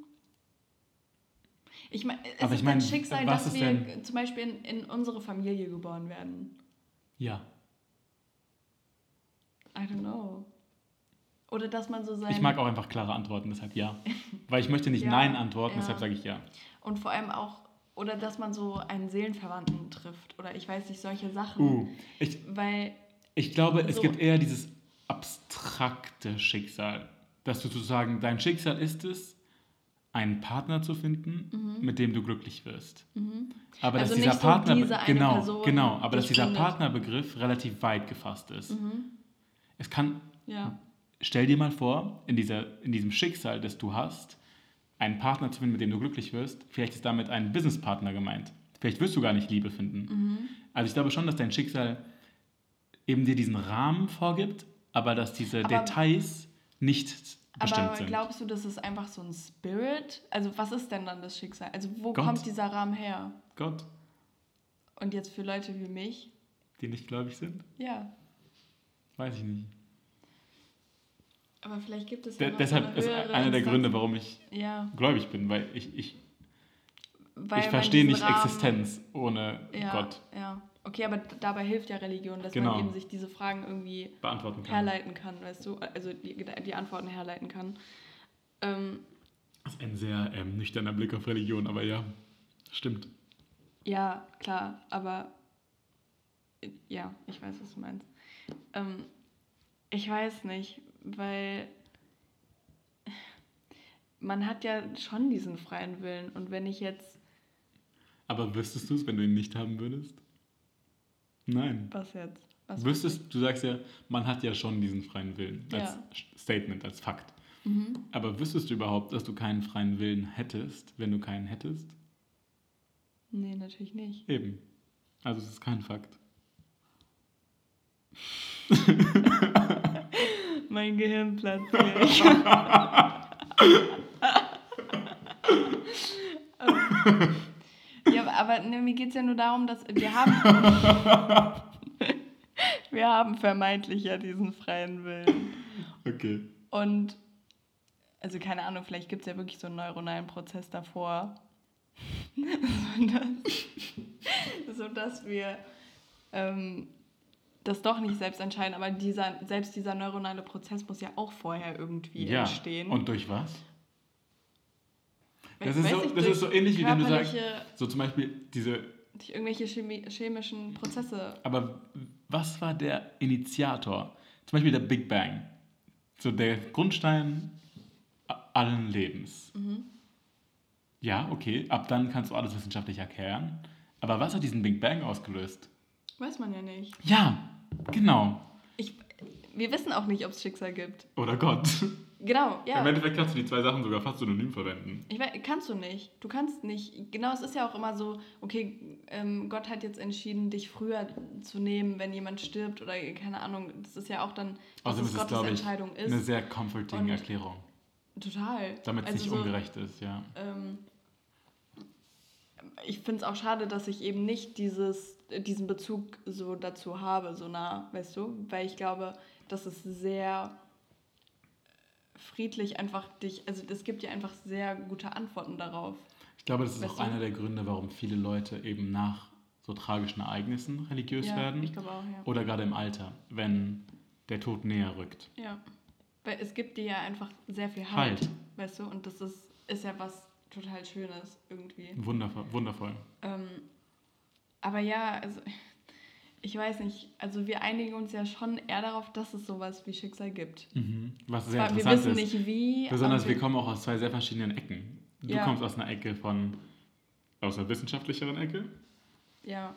Ich meine, ist
Aber
es
ich mein,
ein Schicksal, dass
ist
wir
denn-
zum Beispiel in, in unsere Familie geboren werden?
Ja.
I don't know. Oder dass man so sein...
Ich mag auch einfach klare Antworten, deshalb ja. *laughs* Weil ich möchte nicht
Ja,
Nein antworten,
ja.
deshalb sage ich ja.
Und vor allem auch, oder dass man so einen Seelenverwandten trifft. Oder ich weiß nicht, solche Sachen.
Uh, ich,
Weil,
ich glaube, es
So.
gibt eher dieses abstrakte Schicksal. Dass du sozusagen, dein Schicksal ist es, einen Partner zu finden, mit dem du glücklich wirst. Aber
Mhm. Also
dass dieser
nicht so
Partner,
diese
genau,
Person
genau, aber dass dieser
findet.
Partnerbegriff relativ weit gefasst ist. Es kann,
ja.
stell dir mal vor, in, dieser, in diesem Schicksal, das du hast, einen Partner zu finden, mit dem du glücklich wirst, vielleicht ist damit ein Businesspartner gemeint. Vielleicht wirst du gar nicht Liebe finden.
Mhm.
Also ich glaube schon, dass dein Schicksal eben dir diesen Rahmen vorgibt, aber dass diese
Aber-
Details nicht bestimmt
Aber
sind.
glaubst du, das ist einfach so ein Spirit? Also was ist denn dann das Schicksal? Also wo
Gott.
kommt dieser Rahmen her?
Gott,
Und jetzt für Leute wie mich?
die nicht gläubig sind?
Ja.
Weiß ich nicht.
Aber vielleicht gibt es ja
De
noch
deshalb ist einer der
Instanz.
Gründe, warum ich
Ja.
gläubig bin, weil ich, ich,
Weil
ich verstehe nicht
Rahmen-
Existenz ohne
Ja,
Gott
Ja. Okay, aber dabei hilft ja Religion, dass
Genau.
man eben sich diese Fragen irgendwie
beantworten kann.
herleiten kann, weißt du? Also die, die Antworten herleiten kann. Ähm,
Das ist ein sehr ähm, nüchterner Blick auf Religion, aber ja, stimmt.
ja, klar, aber äh, ja, ich weiß, was du meinst. Ähm, ich weiß nicht, weil man hat ja schon diesen freien Willen und wenn ich jetzt,
Aber wüsstest du es, wenn du ihn nicht haben würdest? Nein.
was jetzt? Was
Wüsstest, du sagst ja, man hat ja schon diesen freien Willen als
Ja.
Statement, als Fakt.
Mhm.
Aber wüsstest du überhaupt, dass du keinen freien Willen hättest, wenn du keinen hättest?
Nee, natürlich nicht.
Eben. Also es ist kein Fakt. *laughs*
Mein Gehirn platzt gleich. *laughs* Ja, aber ne, mir geht es ja nur darum, dass wir haben. *laughs* wir haben vermeintlich ja diesen freien Willen.
Okay.
Und, also keine Ahnung, vielleicht gibt es ja wirklich so einen neuronalen Prozess davor. so, dass, so dass wir ähm, das doch nicht selbst entscheiden, aber dieser, selbst dieser neuronale Prozess muss ja auch vorher irgendwie
Ja.
entstehen.
Und durch was? Das ist, so, das ist so ähnlich, wie wenn du sagst, so zum Beispiel diese,
durch irgendwelche Chemie, chemischen Prozesse.
aber was war der Initiator? Zum Beispiel der Big Bang. So der Grundstein allen Lebens.
Mhm.
Ja, okay, ab dann kannst du alles wissenschaftlich erklären. Aber was hat diesen Big Bang ausgelöst?
Weiß man ja nicht.
Ja, genau.
Ich, wir wissen auch nicht, ob es Schicksal gibt.
Oder Gott.
Genau, ja.
Im Endeffekt kannst du die zwei Sachen sogar fast synonym verwenden.
Ich weiß, kannst du nicht. Du kannst nicht. Genau, es ist ja auch immer so, okay, ähm, Gott hat jetzt entschieden, dich früher zu nehmen, wenn jemand stirbt oder keine Ahnung. Das ist ja auch dann, dass
Außerdem
es
ist es,
Gottes
ich,
Entscheidung ist.
eine sehr comforting
Und-
Erklärung.
Total.
Damit es
Also
nicht
so,
ungerecht ist, ja.
Ähm, ich finde es auch schade, dass ich eben nicht dieses, diesen Bezug so dazu habe, so nah, weißt du? Weil ich glaube, das ist sehr friedlich einfach dich, also es gibt dir einfach sehr gute Antworten darauf.
Ich glaube, das ist weißt auch du? einer der Gründe, warum viele Leute eben nach so tragischen Ereignissen religiös
ja,
werden.
Ich glaube auch, ja.
Oder gerade im Alter, wenn der Tod näher rückt.
Ja. Weil es gibt dir ja einfach sehr viel Halt, halt. weißt du? Und das ist, ist ja was total Schönes irgendwie.
Wundervoll. wundervoll.
Ähm, aber ja, also ich weiß nicht, also wir einigen uns ja schon eher darauf, dass es sowas wie Schicksal gibt.
Mhm. Was sehr Zwar, interessant wir wissen ist. nicht wie. Besonders wir, wir kommen auch aus zwei sehr verschiedenen Ecken. Du ja. kommst aus einer Ecke von, aus einer wissenschaftlicheren Ecke.
Ja,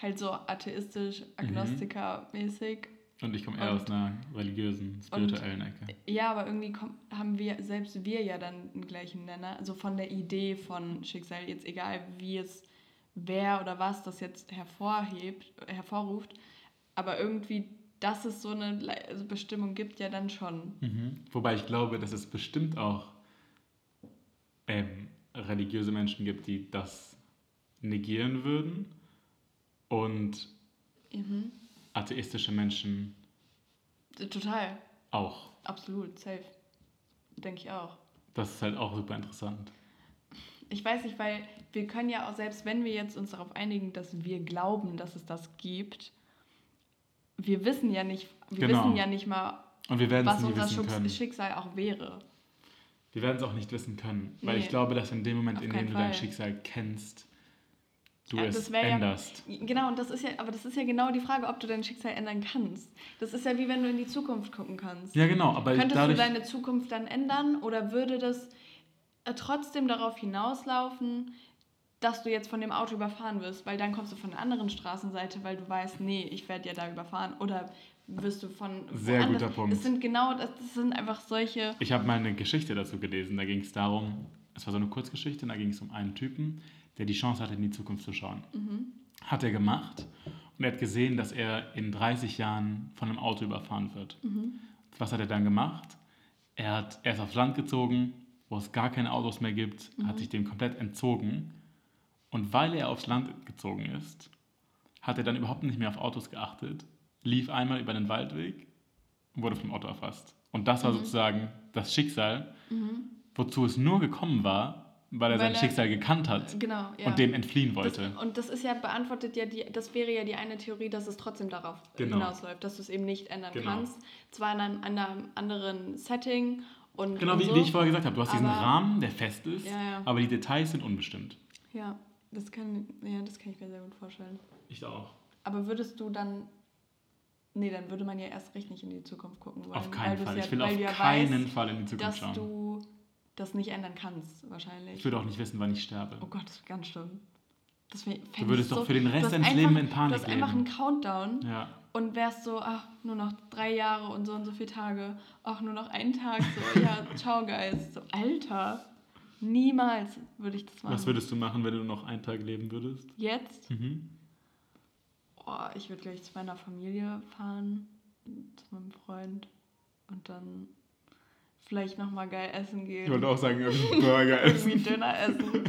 halt so atheistisch, agnostiker-mäßig.
Und ich komme eher und, aus einer religiösen, spirituellen und, Ecke.
Ja, aber irgendwie komm, haben wir, selbst wir ja dann einen gleichen Nenner. Also von der Idee von Schicksal, jetzt egal wie es, wer oder was das jetzt hervorhebt, hervorruft. Aber irgendwie, dass es so eine also Bestimmung gibt, ja dann schon.
Mhm. Wobei ich glaube, dass es bestimmt auch ähm, religiöse Menschen gibt, die das negieren würden. Und mhm atheistische Menschen.
Total.
Auch.
Absolut, safe. Denke ich auch.
Das ist halt auch super interessant.
Ich weiß nicht, weil wir können ja auch, selbst wenn wir jetzt uns darauf einigen, dass wir glauben, dass es das gibt, wir wissen ja nicht, wir genau. wissen ja nicht mal, was unser Schicksal, Schicksal auch wäre.
Wir werden es auch nicht wissen können, nee. weil ich glaube, dass in dem Moment, in dem du dein Schicksal kennst, du ja, es änderst.
Ja, genau, und das ist ja, aber das ist ja genau die Frage, ob du dein Schicksal ändern kannst. Das ist ja wie wenn du in die Zukunft gucken kannst.
Ja, genau, aber
Könntest dadurch, du deine Zukunft dann ändern oder würde das äh, trotzdem darauf hinauslaufen, dass du jetzt von dem Auto überfahren wirst, weil dann kommst du von der anderen Straßenseite, weil du weißt, nee, ich werde ja da überfahren oder wirst du von
sehr woanders. guter Punkt.
Es sind genau, das, das sind einfach solche.
Ich habe mal eine Geschichte dazu gelesen. Da ging es darum, es war so eine Kurzgeschichte, da ging es um einen Typen, der die Chance hatte, in die Zukunft zu schauen. Mhm. Hat er gemacht und er hat gesehen, dass er in 30 Jahren von einem Auto überfahren wird. Mhm. Was hat er dann gemacht? Er, hat, er ist aufs Land gezogen, wo es gar keine Autos mehr gibt, mhm. hat sich dem komplett entzogen. Und weil er aufs Land gezogen ist, hat er dann überhaupt nicht mehr auf Autos geachtet, lief einmal über den Waldweg und wurde vom Auto erfasst. Und das war mhm. sozusagen das Schicksal, mhm. wozu es nur gekommen war, weil er weil sein er, Schicksal gekannt hat
genau, ja.
und dem entfliehen wollte.
Das, und das ist ja beantwortet ja die, das wäre ja die eine Theorie, dass es trotzdem darauf genau. hinausläuft, dass du es eben nicht ändern genau. kannst. Zwar in einem, in einem anderen Setting und.
Genau,
und
wie, so, wie, ich vorher gesagt habe, du hast aber, diesen Rahmen, der fest ist, ja, ja. aber die Details sind unbestimmt.
Ja, das kann, ja, das kann ich mir sehr gut vorstellen.
Ich auch.
Aber würdest du dann Nee, dann würde man ja erst recht nicht in die Zukunft gucken wollen.
Auf keinen Fall. Ja, ich will auf keinen weißt, Fall in die Zukunft
dass schauen. Du das nicht ändern kannst, wahrscheinlich.
Ich würde auch nicht wissen, wann ich sterbe.
Oh Gott, das ist ganz schlimm.
Das du würdest doch so, für den Rest deines Lebens in Panik leben.
Du hast einfach einen Countdown
ja.
und wärst so, ach, nur noch drei Jahre und so und so viele Tage. Ach, nur noch einen Tag. So, ja, *laughs* ciao, Guys. So, Alter. Niemals würde ich das machen.
Was würdest du machen, wenn du noch einen Tag leben würdest?
Jetzt?
Mhm.
Oh, ich würde gleich zu meiner Familie fahren, zu meinem Freund und dann vielleicht nochmal geil essen gehen.
Ich wollte auch sagen, *laughs* irgendwie Burger
essen. irgendwie Döner essen.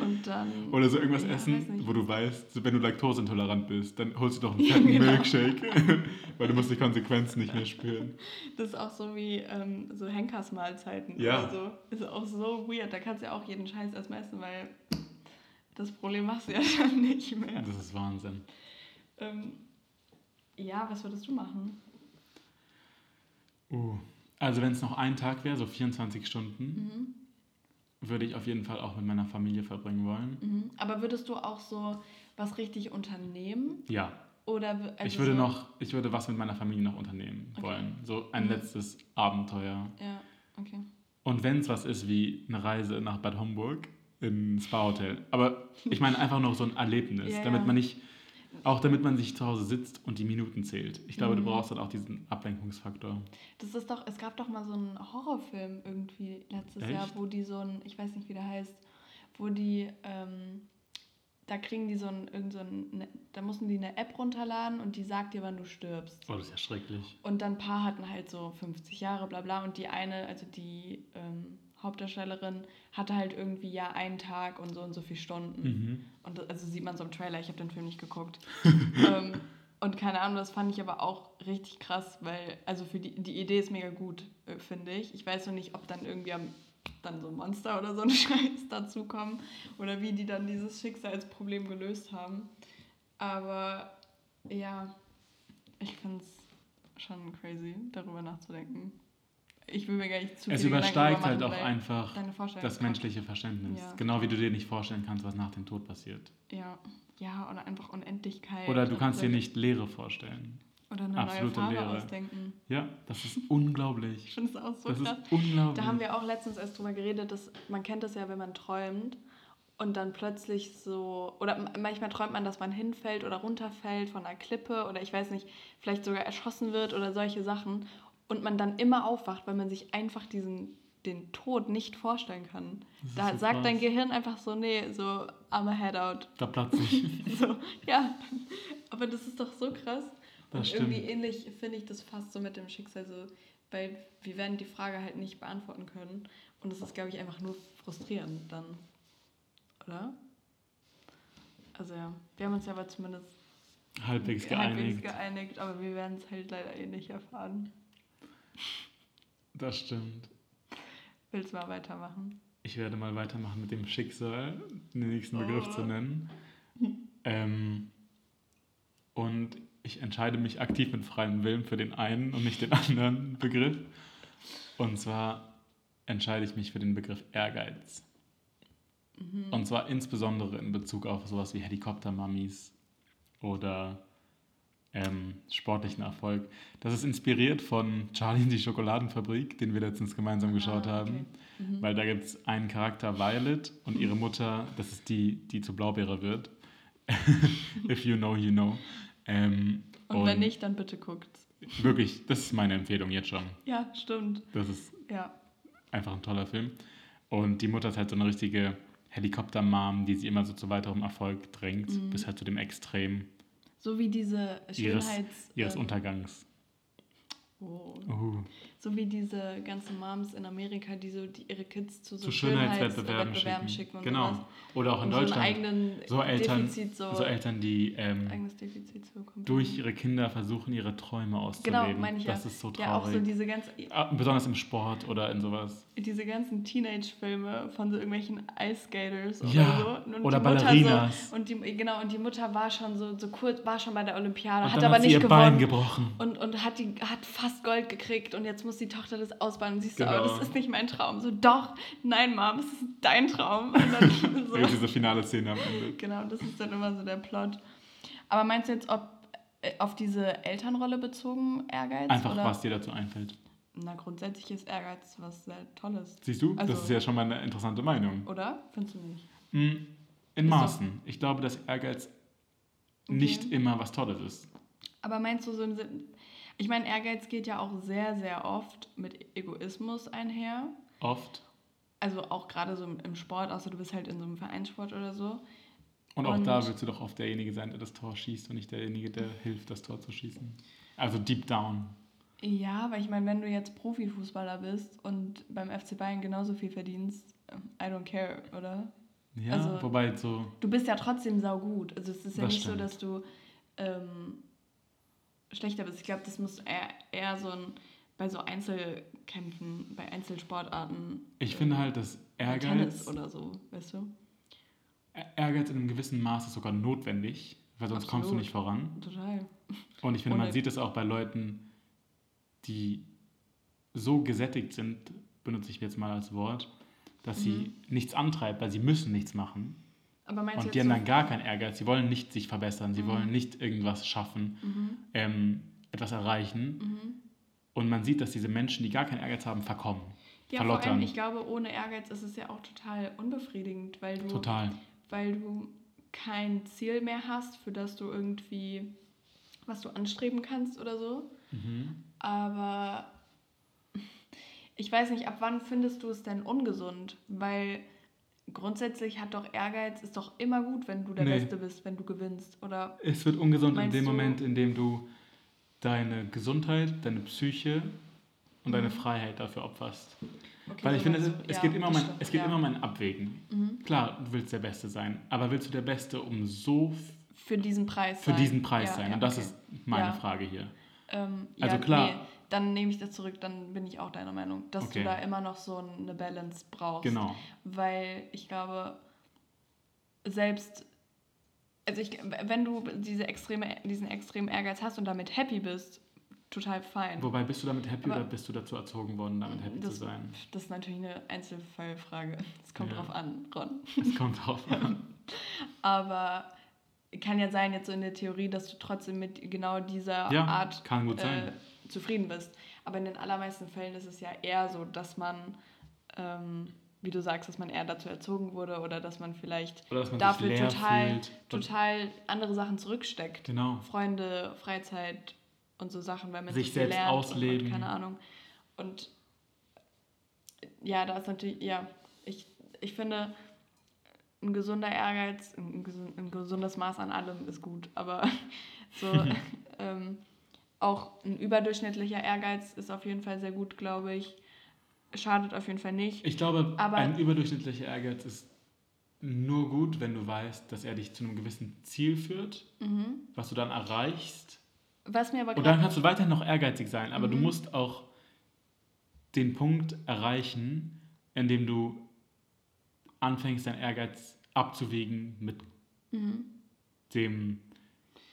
Und dann.
Oder so irgendwas ja, essen, wo du weißt, wenn du laktoseintolerant bist, dann holst du doch einen *laughs* fetten genau. Milkshake, *laughs* weil du musst die Konsequenzen nicht mehr spüren.
Das ist auch so wie ähm, so Henkersmahlzeiten.
Ja.
Also, ist auch so weird. Da kannst du ja auch jeden Scheiß erstmal essen, weil das Problem machst du ja dann nicht mehr.
Das ist Wahnsinn.
Ähm, ja, was würdest du machen?
Uh, also wenn es noch ein Tag wäre, so 24 Stunden, mhm. würde ich auf jeden Fall auch mit meiner Familie verbringen wollen.
Mhm. Aber würdest du auch so was richtig unternehmen?
Ja.
Oder
also ich würde so noch, ich würde was mit meiner Familie noch unternehmen okay. wollen. So ein mhm. letztes Abenteuer.
Ja, okay.
Und wenn es was ist wie eine Reise nach Bad Homburg ins Spa-Hotel. Aber ich meine einfach noch so ein Erlebnis, ja, damit man nicht auch damit man sich zu Hause sitzt und die Minuten zählt. Ich glaube, mhm. du brauchst dann auch diesen Ablenkungsfaktor.
Das ist doch, es gab doch mal so einen Horrorfilm irgendwie letztes Echt? Jahr, wo die so ein, ich weiß nicht, wie der heißt, wo die, ähm, da kriegen die so ein, irgend so ein, ne, da mussten die eine App runterladen und die sagt dir, wann du stirbst.
Oh, das ist ja schrecklich.
Und dann ein paar hatten halt so 50 Jahre, bla bla, und die eine, also die ähm, Hauptdarstellerin hatte halt irgendwie ja einen Tag und so und so viele Stunden.
Mhm.
Und das- also sieht man so im Trailer, ich habe den Film nicht geguckt. *laughs* ähm, und keine Ahnung, das fand ich aber auch richtig krass, weil, also für die, die Idee ist mega gut, äh, finde ich. Ich weiß noch nicht, ob dann irgendwie am, dann so Monster oder so ein *laughs* Scheiß dazukommen oder wie die dann dieses Schicksalsproblem gelöst haben. Aber ja, ich finde es schon crazy, darüber nachzudenken. Ich will mir gar nicht zu
Es übersteigt halt auch einfach das menschliche Verständnis.
Ja.
Genau wie du dir nicht vorstellen kannst, was nach dem Tod passiert.
Ja, ja, oder einfach Unendlichkeit.
Oder du kannst dir nicht Leere vorstellen.
Oder eine
absolute
neue Farbe
Leere.
ausdenken.
Ja, das ist
Ich
unglaublich.
finde es auch so
Das
krass.
ist unglaublich.
Da haben wir auch letztens erst drüber geredet, dass man kennt das ja, wenn man träumt und dann plötzlich so, oder manchmal träumt man, dass man hinfällt oder runterfällt von einer Klippe oder ich weiß nicht, vielleicht sogar erschossen wird oder solche Sachen und man dann immer aufwacht, weil man sich einfach diesen den Tod nicht vorstellen kann. Da
so
sagt dein
krass.
Gehirn einfach so, nee, so, I'm a head out.
Da platze *laughs* ich.
So, ja, aber das ist doch so krass.
Das
und
stimmt.
irgendwie ähnlich finde ich das fast so mit dem Schicksal so, weil wir werden die Frage halt nicht beantworten können. Und das ist, glaube ich, einfach nur frustrierend dann. Oder? Also ja, wir haben uns ja aber zumindest
Halbwegs
halbwegs
geeinigt.
geeinigt, aber wir werden es halt leider eh nicht erfahren.
Das stimmt.
Willst du mal weitermachen?
Ich werde mal weitermachen mit dem Schicksal, den nächsten Begriff
Oh.
zu nennen. Ähm, und ich entscheide mich aktiv mit freiem Willen für den einen und nicht den anderen Begriff. Und zwar entscheide ich mich für den Begriff Ehrgeiz.
Mhm.
Und zwar insbesondere in Bezug auf sowas wie Helikoptermummies oder ähm, sportlichen Erfolg. Das ist inspiriert von Charlie und die Schokoladenfabrik, den wir letztens gemeinsam geschaut
Ah, okay.
haben.
Mhm.
Weil da gibt es einen Charakter, Violet, und ihre Mutter, das ist die, die zu Blaubeere wird. *laughs* If you know, you know. Ähm,
Und, wenn nicht, dann bitte guckt.
Wirklich, das ist meine Empfehlung jetzt schon.
Ja, stimmt.
Das ist
Ja.
einfach ein toller Film. Und die Mutter ist halt so eine richtige Helikopter-Mom, die sie immer so zu weiterem Erfolg drängt,
Mhm.
bis halt zu dem Extrem
So wie diese
ihres,
Schönheits...
ihres
ähm,
Untergangs.
oh.
Uh,
So wie diese ganzen Moms in Amerika, die so die ihre Kids zu so
zu Schönheitswettbewerben
Schönheitswettbewerben
schicken.
und
genau.
sowas.
Oder auch in
um
Deutschland.
So
so Eltern,
Defizit, so,
so Eltern, die ähm, durch ihre Kinder versuchen, ihre Träume auszuleben.
Genau, meine ich ja.
das ist so
Ja, auch
traurig.
so diese, ganz,
Ah, Besonders im Sport oder in sowas.
diese ganzen Teenage-Filme von so irgendwelchen Ice-Skaters oder
Ja,
so. Und
oder
die Mutter
Ballerinas.
So, und die, genau, und die Mutter war schon so, so kurz, war schon bei der Olympiade,
Und
hat aber
hat
nicht
ihr Bein
gewonnen.
gebrochen.
Und, und hat, die, hat fast Gold gekriegt und jetzt muss die Tochter das ausbauen. Und siehst du,
Genau.
aber das ist nicht mein Traum. So, doch, nein, Mom, es ist dein Traum. Und dann *laughs* *laughs* so.
Diese finale Szene am Ende.
Genau, das ist dann immer so der Plot. Aber meinst du jetzt, ob äh, auf diese Elternrolle bezogen Ehrgeiz?
Einfach,
oder?
was dir dazu einfällt.
Na, grundsätzlich ist Ehrgeiz was sehr Tolles.
Siehst du?
Also-
das ist ja schon mal eine interessante Meinung.
Oder? Findest du nicht?
Mm, In
Ist doch-
Maßen. Ich glaube, dass Ehrgeiz nicht
Okay.
immer was Tolles ist.
Aber meinst du so im Sinn. Ich meine, Ehrgeiz geht ja auch sehr, sehr oft mit Egoismus einher.
Oft.
Also auch gerade so im Sport, außer du bist halt in so einem Vereinssport oder so.
Und auch
Und-
da willst du doch oft derjenige sein, der das Tor schießt und nicht derjenige, der hilft, das Tor zu schießen. Also deep down.
Ja, weil ich meine, wenn du jetzt Profifußballer bist und beim FC Bayern genauso viel verdienst, I don't care, oder?
Ja,
Also-
wobei so.
Du bist ja trotzdem saugut. Also es ist ja nicht so,
stimmt.
dass du ähm, schlechter bist. Ich glaube, das muss eher, eher so ein bei so Einzelkämpfen, bei Einzelsportarten.
Ich
ähm,
finde halt, dass Ehrgeiz,
Tennis oder so, weißt du?
Ehrgeiz in einem gewissen Maß ist sogar notwendig, weil sonst kommst du
Absolut.
nicht voran.
Total.
Und ich finde, man
Ohne-
sieht es auch bei Leuten, die so gesättigt sind, benutze ich jetzt mal als Wort, dass
Mhm.
sie nichts antreibt, weil sie müssen nichts machen.
Aber meinst
Und die haben dann gar keinen Ehrgeiz. Sie wollen nicht sich verbessern, sie
Mhm.
wollen nicht irgendwas schaffen,
mhm,
ähm, etwas erreichen.
mhm.
Und man sieht, dass diese Menschen, die gar keinen Ehrgeiz haben, verkommen.
Ja, vor
Verlottern.
allem, ich glaube, ohne Ehrgeiz ist es ja auch total unbefriedigend, weil du,
Total.
weil du kein Ziel mehr hast, für das du irgendwie, was du anstreben kannst oder so.
Mhm.
Aber ich weiß nicht, ab wann findest du es denn ungesund? Weil grundsätzlich hat doch Ehrgeiz, ist doch immer gut, wenn du der
Nee.
Beste bist, wenn du gewinnst. Oder
Es wird ungesund in dem Moment, in dem du deine Gesundheit, deine Psyche und deine Freiheit dafür opferst.
Okay,
Weil ich finde, es, es
ja,
geht immer mein, es geht
ja.
immer um ein Abwägen.
Mhm.
Klar, du willst der Beste sein, aber willst du der Beste um so
Für diesen Preis
für
sein.
diesen Preis
Ja,
sein? und das
okay.
ist meine. Frage hier.
Ähm,
Also klar.
Nee, dann nehme ich das zurück, dann bin ich auch deiner Meinung, dass
Okay.
du da immer noch so eine Balance brauchst.
Genau.
Weil ich glaube, selbst, also ich, wenn du diese extreme, diesen extremen Ehrgeiz hast und damit happy bist, total fein.
Wobei bist du damit happy
Aber-
oder bist du dazu erzogen worden, damit happy
das,
zu sein?
das ist natürlich eine Einzelfallfrage. Es kommt
Ja.
drauf an, Ron.
Es kommt drauf an. *laughs*
Aber kann ja sein, jetzt so in der Theorie, dass du trotzdem mit genau dieser
Ja,
Art
kann gut sein.
Zufrieden bist. Aber in den allermeisten Fällen ist es ja eher so, dass man, ähm, wie du sagst, dass man eher dazu erzogen wurde oder dass man vielleicht
dass man
dafür total,
fühlt.
total andere Sachen zurücksteckt.
Genau.
Freunde, Freizeit und so Sachen, weil man
Sich
so
selbst
lernt
ausleben.
Und, keine Ahnung. Und ja, da ist natürlich, ja, ich, ich finde, ein gesunder Ehrgeiz, ein, ein gesundes Maß an allem ist gut, aber *laughs* so *laughs* ähm, auch ein überdurchschnittlicher Ehrgeiz ist auf jeden Fall sehr gut, glaube ich. Schadet auf jeden Fall nicht.
Ich glaube,
Aber-
ein überdurchschnittlicher Ehrgeiz ist nur gut, wenn du weißt, dass er dich zu einem gewissen Ziel führt,
Mhm.
was du dann erreichst.
Was mir aber
Und dann kannst du weiterhin noch ehrgeizig sein, aber du
Mhm.
musst auch den Punkt erreichen, in dem du anfängst, deinen Ehrgeiz abzuwägen mit
Mhm.
dem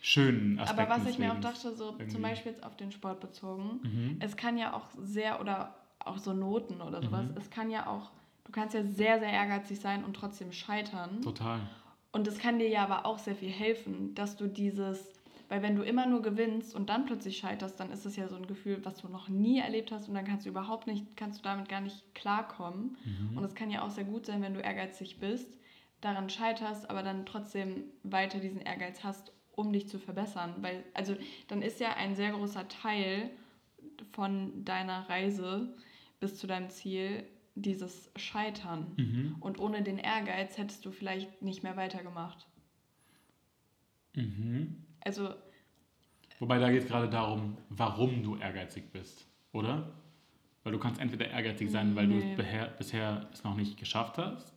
schönen Aspekt
Aber was ich mir auch dachte, so
irgendwie.
zum Beispiel jetzt auf den Sport bezogen,
Mhm.
es kann ja auch sehr, oder auch so Noten oder sowas,
Mhm.
es kann ja auch, du kannst ja sehr, sehr ehrgeizig sein und trotzdem scheitern.
Total.
Und es kann dir ja aber auch sehr viel helfen, dass du dieses, weil wenn du immer nur gewinnst und dann plötzlich scheiterst, dann ist es ja so ein Gefühl, was du noch nie erlebt hast und dann kannst du überhaupt nicht, kannst du damit gar nicht klarkommen.
Mhm.
Und es kann ja auch sehr gut sein, wenn du ehrgeizig bist, daran scheiterst, aber dann trotzdem weiter diesen Ehrgeiz hast, um dich zu verbessern. Weil, also dann ist ja ein sehr großer Teil von deiner Reise bis zu deinem Ziel dieses Scheitern.
Mhm.
Und ohne den Ehrgeiz hättest du vielleicht nicht mehr weitergemacht.
Mhm.
Also,
Wobei da geht es gerade darum, warum du ehrgeizig bist, oder? Weil du kannst entweder ehrgeizig sein, weil
Nee.
du beher, bisher es noch nicht geschafft hast.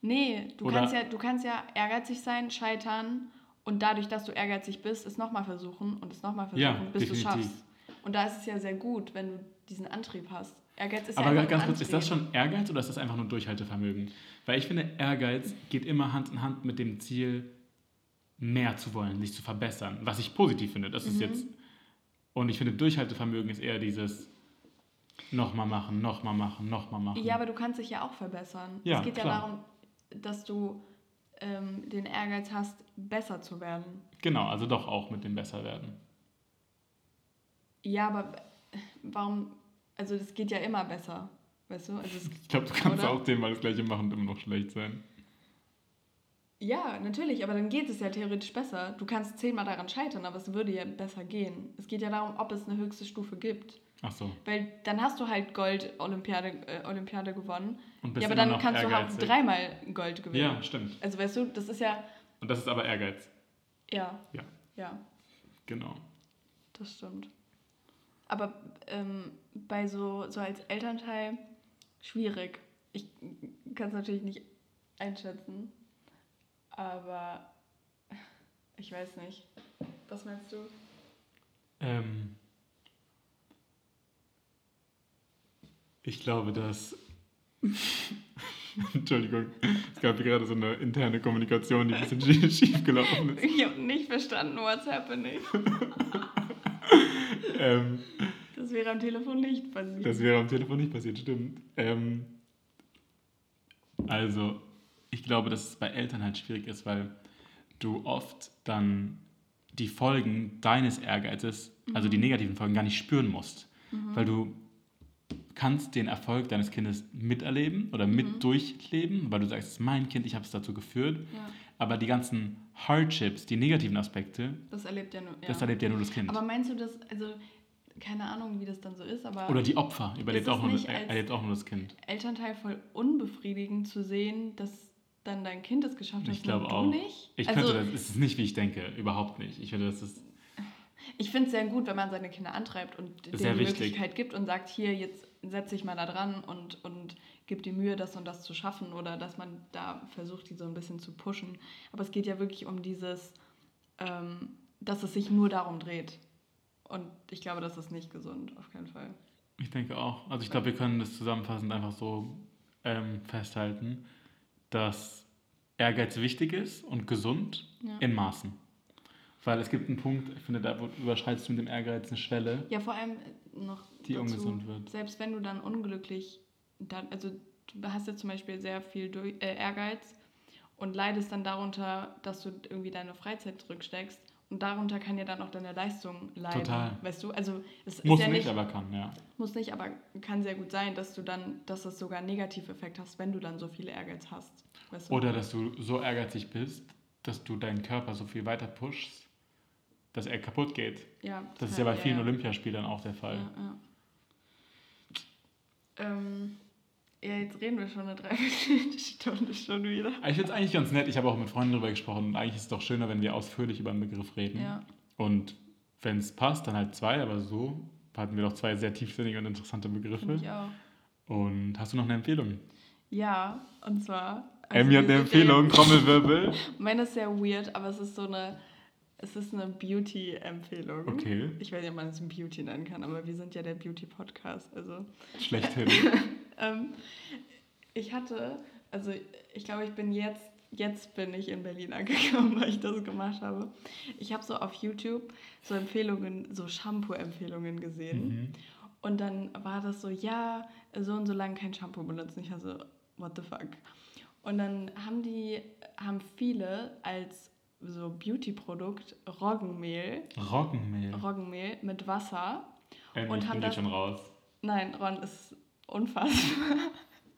nee, du
Oder-
kannst, ja, du kannst ja ehrgeizig sein, scheitern und dadurch, dass du ehrgeizig bist, es nochmal versuchen und es nochmal versuchen,
Ja,
bis du schaffst. Und da ist es ja sehr gut, wenn du diesen Antrieb hast. Ehrgeiz ist
Aber
ja
ganz kurz, ist das schon Ehrgeiz oder ist das einfach nur Durchhaltevermögen? Weil ich finde, Ehrgeiz geht immer Hand in Hand mit dem Ziel, mehr zu wollen, sich zu verbessern. Was ich positiv finde. Das ist
Mhm.
jetzt. Und ich finde, Durchhaltevermögen ist eher dieses nochmal machen, nochmal machen, nochmal machen.
Ja, aber du kannst dich ja auch verbessern.
Ja,
es geht
klar.
ja darum, dass du ähm, den Ehrgeiz hast, besser zu werden.
Genau, also doch auch mit dem Besserwerden.
Ja, aber warum? Also, das geht ja immer besser. Weißt du? Also es, *laughs*
Ich glaube, du kannst
Oder?
auch zehnmal das gleiche machen und immer noch schlecht sein.
ja, natürlich, aber dann geht es ja theoretisch besser. Du kannst zehnmal daran scheitern, aber es würde ja besser gehen. Es geht ja darum, ob es eine höchste Stufe gibt.
Ach so.
Weil dann hast du halt Gold-Olympiade äh, Olympiade gewonnen.
Und bist
Ja, aber dann kannst du
ehrgeizig.
auch dreimal Gold gewinnen.
Ja, stimmt.
Also weißt du, das ist ja.
Und das ist aber Ehrgeiz.
Ja.
Ja.
Ja,
Genau.
das stimmt. Aber ähm, bei so, so als Elternteil schwierig. Ich kann es natürlich nicht einschätzen. Aber *laughs* ich weiß nicht. Was meinst du?
Ähm, ich glaube, dass. *laughs* Entschuldigung, es gab hier gerade so eine interne Kommunikation, die ein bisschen schief, *laughs* gelaufen ist.
Ich habe nicht verstanden, what's happening. *laughs*
Ähm,
Das wäre am Telefon nicht passiert.
das wäre am Telefon nicht passiert, stimmt. Ähm, also, ich glaube, dass es bei Eltern halt schwierig ist, weil du oft dann die Folgen deines Ehrgeizes, also die negativen Folgen, gar nicht spüren musst. Weil du kannst den Erfolg deines Kindes miterleben oder mit durchleben, weil du sagst, es ist mein Kind, ich habe es dazu geführt.
ja,
Aber die ganzen Hardships, die negativen Aspekte,
das erlebt ja nur. Ja.
das erlebt ja nur das Kind.
aber meinst du das, also keine Ahnung, wie das dann so ist, aber
Oder die Opfer überlebt auch, nur das, erlebt auch nur das Kind.
Elternteil voll unbefriedigend zu sehen, dass dann dein Kind es geschafft hat
Ich glaube auch.
nicht?
Ich
also,
könnte das, es ist nicht, wie ich denke, überhaupt nicht. Ich finde, das ist,
Ich finde es sehr gut, wenn man seine Kinder antreibt und denen
Sehr
die
wichtig.
Möglichkeit gibt und sagt, hier, jetzt setze ich mal da dran und, und gib dir Mühe, das und das zu schaffen oder dass man da versucht, die so ein bisschen zu pushen. Aber es geht ja wirklich um dieses, ähm, dass es sich nur darum dreht. Und ich glaube, das ist nicht gesund, auf keinen Fall.
Ich denke auch. Also ich glaube, wir können das zusammenfassend einfach so ähm, festhalten, dass Ehrgeiz wichtig ist und gesund
Ja.
in Maßen. Weil es gibt einen Punkt, ich finde, da überschreitest du mit dem Ehrgeiz eine Schwelle,
Ja, vor allem noch
die ungesund wird.
Selbst wenn du dann unglücklich, dann, also du hast ja zum Beispiel sehr viel durch, äh, Ehrgeiz und leidest dann darunter, dass du irgendwie deine Freizeit zurücksteckst und darunter kann ja dann auch deine Leistung leiden.
Total.
Weißt du? Also es
Muss
ist ja
nicht,
nicht,
aber kann, ja.
muss nicht, aber kann sehr gut sein, dass du dann, dass es sogar einen Negativeffekt hast, wenn du dann so viel Ehrgeiz hast. Weißt du?
Oder dass du so ehrgeizig bist, dass du deinen Körper so viel weiter pushst, dass er kaputt geht.
ja,
Das ist ja bei vielen. Olympiaspielern auch der Fall.
Ja, ja. Ähm, ja, jetzt reden wir schon eine Dreiviertelstunde *laughs* schon wieder.
Aber Ich finde es eigentlich ganz nett. Ich habe auch mit Freunden darüber gesprochen und eigentlich ist es doch schöner, wenn wir ausführlich über einen Begriff reden.
Ja.
Und wenn es passt, dann halt zwei, aber so hatten wir doch zwei sehr tiefsinnige und interessante Begriffe.
ich auch.
Und hast du noch eine Empfehlung?
Ja, und zwar. also
Emmy hat eine Empfehlung, Trommelwirbel. *laughs*
Meine ist sehr weird, aber es ist so eine. Es ist eine Beauty-Empfehlung.
Okay,
Ich weiß nicht, ob man es ein Beauty nennen kann, aber wir sind ja der Beauty-Podcast. Also,
schlechthin. *laughs*
ähm, ich hatte, also ich glaube, ich bin jetzt, jetzt bin ich in Berlin angekommen, *laughs* weil ich das gemacht habe. Ich habe so auf YouTube so Empfehlungen, so Shampoo-Empfehlungen gesehen.
Mhm.
Und dann war das so, ja, so und so lange kein Shampoo benutzen. Ich war so, what the fuck? Und dann haben die, haben viele als so Beauty-Produkt Roggenmehl,
Roggenmehl.
Roggenmehl mit Wasser.
Emmy,
und
ich
haben
bin jetzt
das-
schon raus.
Nein, Ron ist unfassbar.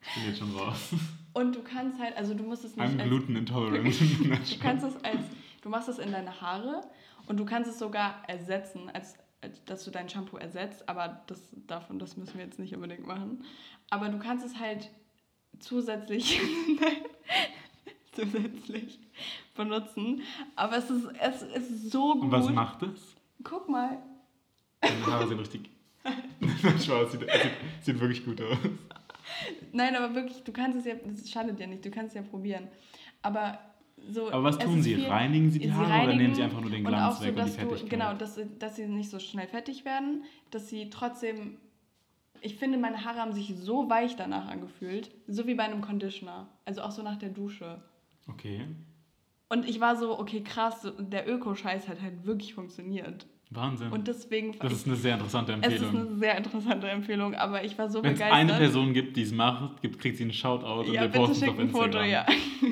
Ich bin jetzt schon raus.
Und du kannst halt, also du musst es nicht
I'm
als,
gluten intolerant. *laughs*
du kannst es als, du machst es in deine Haare und du kannst es sogar ersetzen, als, als dass du dein Shampoo ersetzt, aber das davon, das müssen wir jetzt nicht unbedingt machen. Aber du kannst es halt zusätzlich, *laughs* zusätzlich *laughs* benutzen. Aber es ist, es ist so gut.
Und was macht es?
Guck mal.
Deine Haare sind richtig. *laughs* Nein, Spaß, sieht, sieht, sieht wirklich gut aus.
Nein, aber wirklich, du kannst es ja, das schadet ja nicht, du kannst es ja probieren. Aber so.
Aber was tun sie?
viel-
Reinigen sie die Haare oder nehmen sie einfach nur den
und
Glanz
so,
weg und die
dass du,
Fettigkeit?
genau, dass, sie- dass sie nicht so schnell fettig werden, dass sie trotzdem. Ich finde, meine Haare haben sich so weich danach angefühlt, so wie bei einem Conditioner. Also auch so nach der Dusche.
Okay,
Und ich war so, okay, krass, der Öko-Scheiß hat halt wirklich funktioniert.
Wahnsinn.
Und deswegen.
das ist eine sehr interessante
es ist
Empfehlung.
eine sehr interessante Empfehlung, aber ich war so
Wenn es
begeistert.
eine Person gibt, die es macht, gibt, kriegt sie einen Shoutout und
Ja,
posten es
schick
auf
ein
Instagram.
Foto, ja.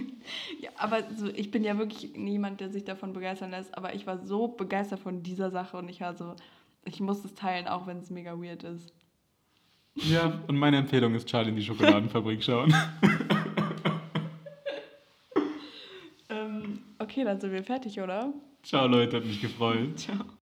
*laughs* ja. Aber so, ich bin ja wirklich niemand, der sich davon begeistern lässt, aber ich war so begeistert von dieser Sache und ich war so, ich muss es teilen, auch wenn es mega weird ist.
Ja, und meine Empfehlung ist Charlie in die *laughs* Schokoladenfabrik schauen.
Okay, dann sind wir fertig, oder?
Ciao Leute, hat mich gefreut.
Ciao.